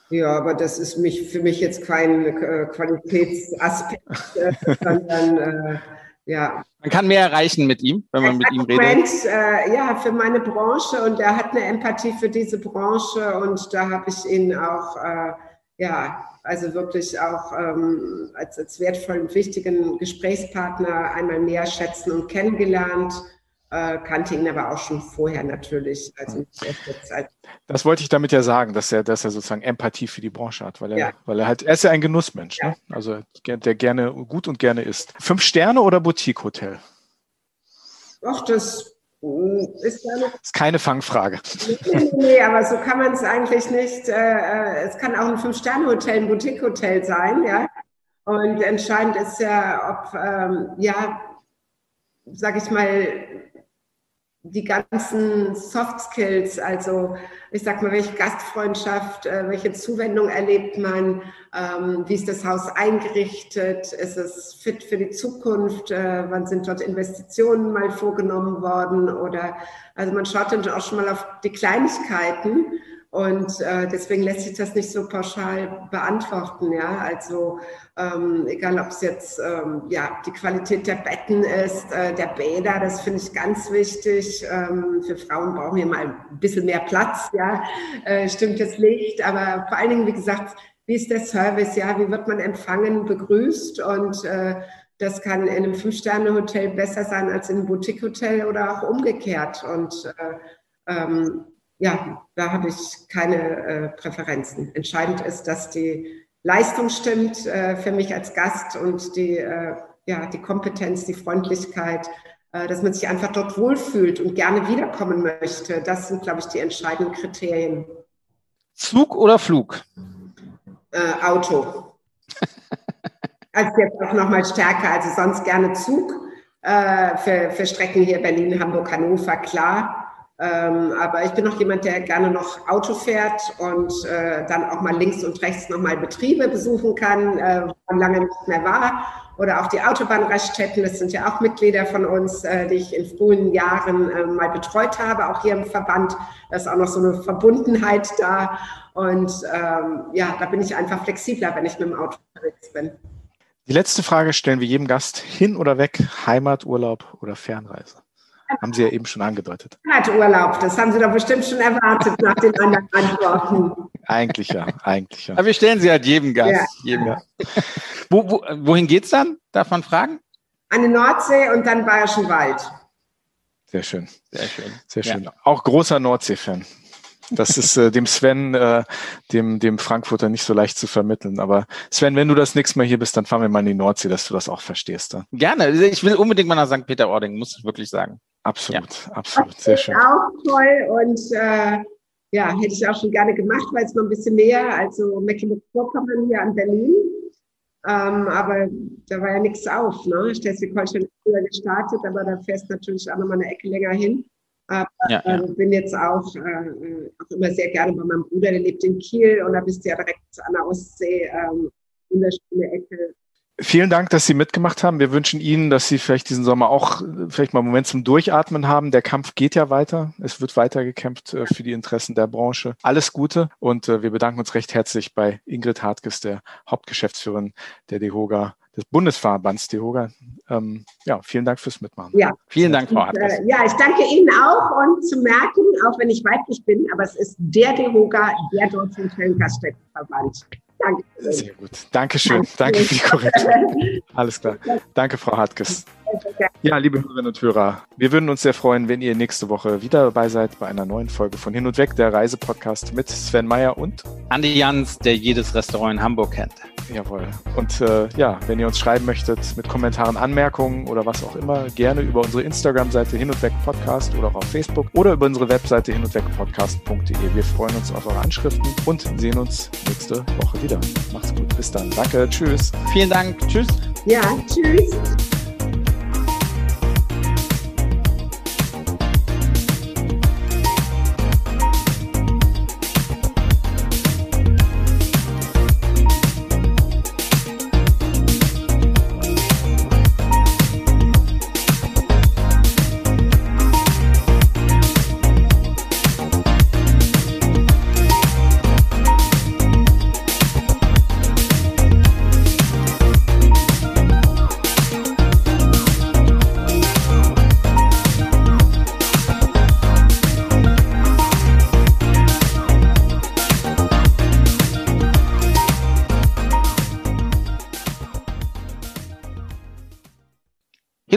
S4: Ja, aber das ist mich, für mich jetzt kein äh, Qualitätsaspekt, <laughs> äh, sondern äh, ja.
S2: Man kann mehr erreichen mit ihm, wenn man mit ihm redet.
S4: Moment, äh, ja, für meine Branche und er hat eine Empathie für diese Branche und da habe ich ihn auch, äh, ja, also wirklich auch ähm, als, als wertvollen, wichtigen Gesprächspartner einmal mehr schätzen und kennengelernt äh, kannte ihn aber auch schon vorher natürlich. Also
S1: das wollte ich damit ja sagen, dass er, dass er sozusagen Empathie für die Branche hat, weil er, ja. weil er halt, er ist ja ein Genussmensch, ja. ne? also der gerne gut und gerne isst. Fünf Sterne oder Boutique-Hotel?
S4: Ach, das hm, ist. Das
S1: ist keine Fangfrage.
S4: Nee, nee, nee, aber so kann man es eigentlich nicht. Äh, äh, es kann auch ein Fünf-Sterne-Hotel, ein Boutique-Hotel sein, ja. Und entscheidend ist ja, ob, ähm, ja, sag ich mal, die ganzen Soft Skills, also ich sag mal, welche Gastfreundschaft, äh, welche Zuwendung erlebt man, ähm, wie ist das Haus eingerichtet, ist es fit für die Zukunft, äh, wann sind dort Investitionen mal vorgenommen worden oder also man schaut dann auch schon mal auf die Kleinigkeiten und äh, deswegen lässt sich das nicht so pauschal beantworten. Ja, also ähm, egal, ob es jetzt ähm, ja die Qualität der Betten ist, äh, der Bäder, das finde ich ganz wichtig. Ähm, für Frauen brauchen wir mal ein bisschen mehr Platz. Ja, äh, stimmt das Licht, aber vor allen Dingen, wie gesagt, wie ist der Service? Ja, wie wird man empfangen, begrüßt und äh, das kann in einem Fünf-Sterne-Hotel besser sein als in einem Boutique-Hotel oder auch umgekehrt. Und äh, ähm, ja, da habe ich keine äh, Präferenzen. Entscheidend ist, dass die Leistung stimmt äh, für mich als Gast und die, äh, ja, die Kompetenz, die Freundlichkeit, äh, dass man sich einfach dort wohlfühlt und gerne wiederkommen möchte. Das sind, glaube ich, die entscheidenden Kriterien.
S2: Zug oder Flug?
S4: Äh, Auto. also jetzt auch nochmal stärker, also sonst gerne Zug. Äh, für, für Strecken hier Berlin, Hamburg, Hannover, klar. Ähm, aber ich bin noch jemand, der gerne noch Auto fährt und äh, dann auch mal links und rechts nochmal Betriebe besuchen kann, äh, wo man lange nicht mehr war. Oder auch die Autobahnraststätten, das sind ja auch Mitglieder von uns, äh, die ich in frühen Jahren äh, mal betreut habe, auch hier im Verband. Da ist auch noch so eine Verbundenheit da. Und ähm, ja, da bin ich einfach flexibler, wenn ich mit dem Auto unterwegs bin.
S1: Die letzte Frage stellen wir jedem Gast hin oder weg, Heimat, Urlaub oder Fernreise. Haben Sie ja eben schon angedeutet.
S4: Urlaub, das haben Sie doch bestimmt schon erwartet nach den anderen Antworten.
S1: Eigentlich ja, eigentlich ja.
S2: Aber wir stellen sie halt jedem Gast. Ja. Jedem. Ja. Wo, wo, wohin geht's dann? Darf man fragen?
S4: An die Nordsee und dann Bayerischen Wald.
S1: Sehr schön. Sehr schön. Sehr schön. Ja. Auch großer Nordsee-Fan. Das ist äh, dem Sven, äh, dem, dem Frankfurter nicht so leicht zu vermitteln. Aber Sven, wenn du das nächste Mal hier bist, dann fahren wir mal in die Nordsee, dass du das auch verstehst.
S2: Da. Gerne. Also ich will unbedingt mal nach St. Peter-Ording, muss ich wirklich sagen.
S1: Absolut, ja. absolut. Sehr schön.
S4: Auch toll und äh, ja, hätte ich auch schon gerne gemacht, weil es noch ein bisschen näher, also Mecklenburg-Vorpommern hier an Berlin. Ähm, aber da war ja nichts auf. Ne? Schleswig-Holstein ist früher gestartet, aber da fährst du natürlich auch noch mal eine Ecke länger hin. Aber ja, ja. Äh, bin jetzt auch, äh, auch immer sehr gerne bei meinem Bruder, der lebt in Kiel und da bist du ja direkt an der Ostsee, ähm, wunderschöne Ecke.
S1: Vielen Dank, dass Sie mitgemacht haben. Wir wünschen Ihnen, dass Sie vielleicht diesen Sommer auch vielleicht mal einen Moment zum Durchatmen haben. Der Kampf geht ja weiter. Es wird weiter gekämpft äh, für die Interessen der Branche. Alles Gute und äh, wir bedanken uns recht herzlich bei Ingrid Hartges, der Hauptgeschäftsführerin der DEHOGA des Bundesverbands DEHOGA. Ähm, ja, vielen Dank fürs Mitmachen.
S2: Ja, vielen Dank, Frau Hartges.
S4: Äh, ja, ich danke Ihnen auch und zu merken, auch wenn ich weiblich bin, aber es ist der DEHOGA, der Deutsche Köln-Gaststättenverband.
S1: Danke. Sehr gut. Dankeschön. Danke für die Korrektur. Alles klar. Danke, Frau Hartges. Ja, liebe Hörerinnen und Hörer, wir würden uns sehr freuen, wenn ihr nächste Woche wieder dabei seid bei einer neuen Folge von Hin und Weg, der Reisepodcast mit Sven Meyer und
S2: Andi Jans, der jedes Restaurant in Hamburg kennt.
S1: Jawohl. Und äh, ja, wenn ihr uns schreiben möchtet mit Kommentaren, Anmerkungen oder was auch immer, gerne über unsere Instagram-Seite hin und weg Podcast oder auch auf Facebook oder über unsere Webseite hin und weg podcast.de. Wir freuen uns auf eure Anschriften und sehen uns nächste Woche wieder. Macht's gut. Bis dann. Danke. Tschüss.
S2: Vielen Dank. Tschüss.
S4: Ja, tschüss.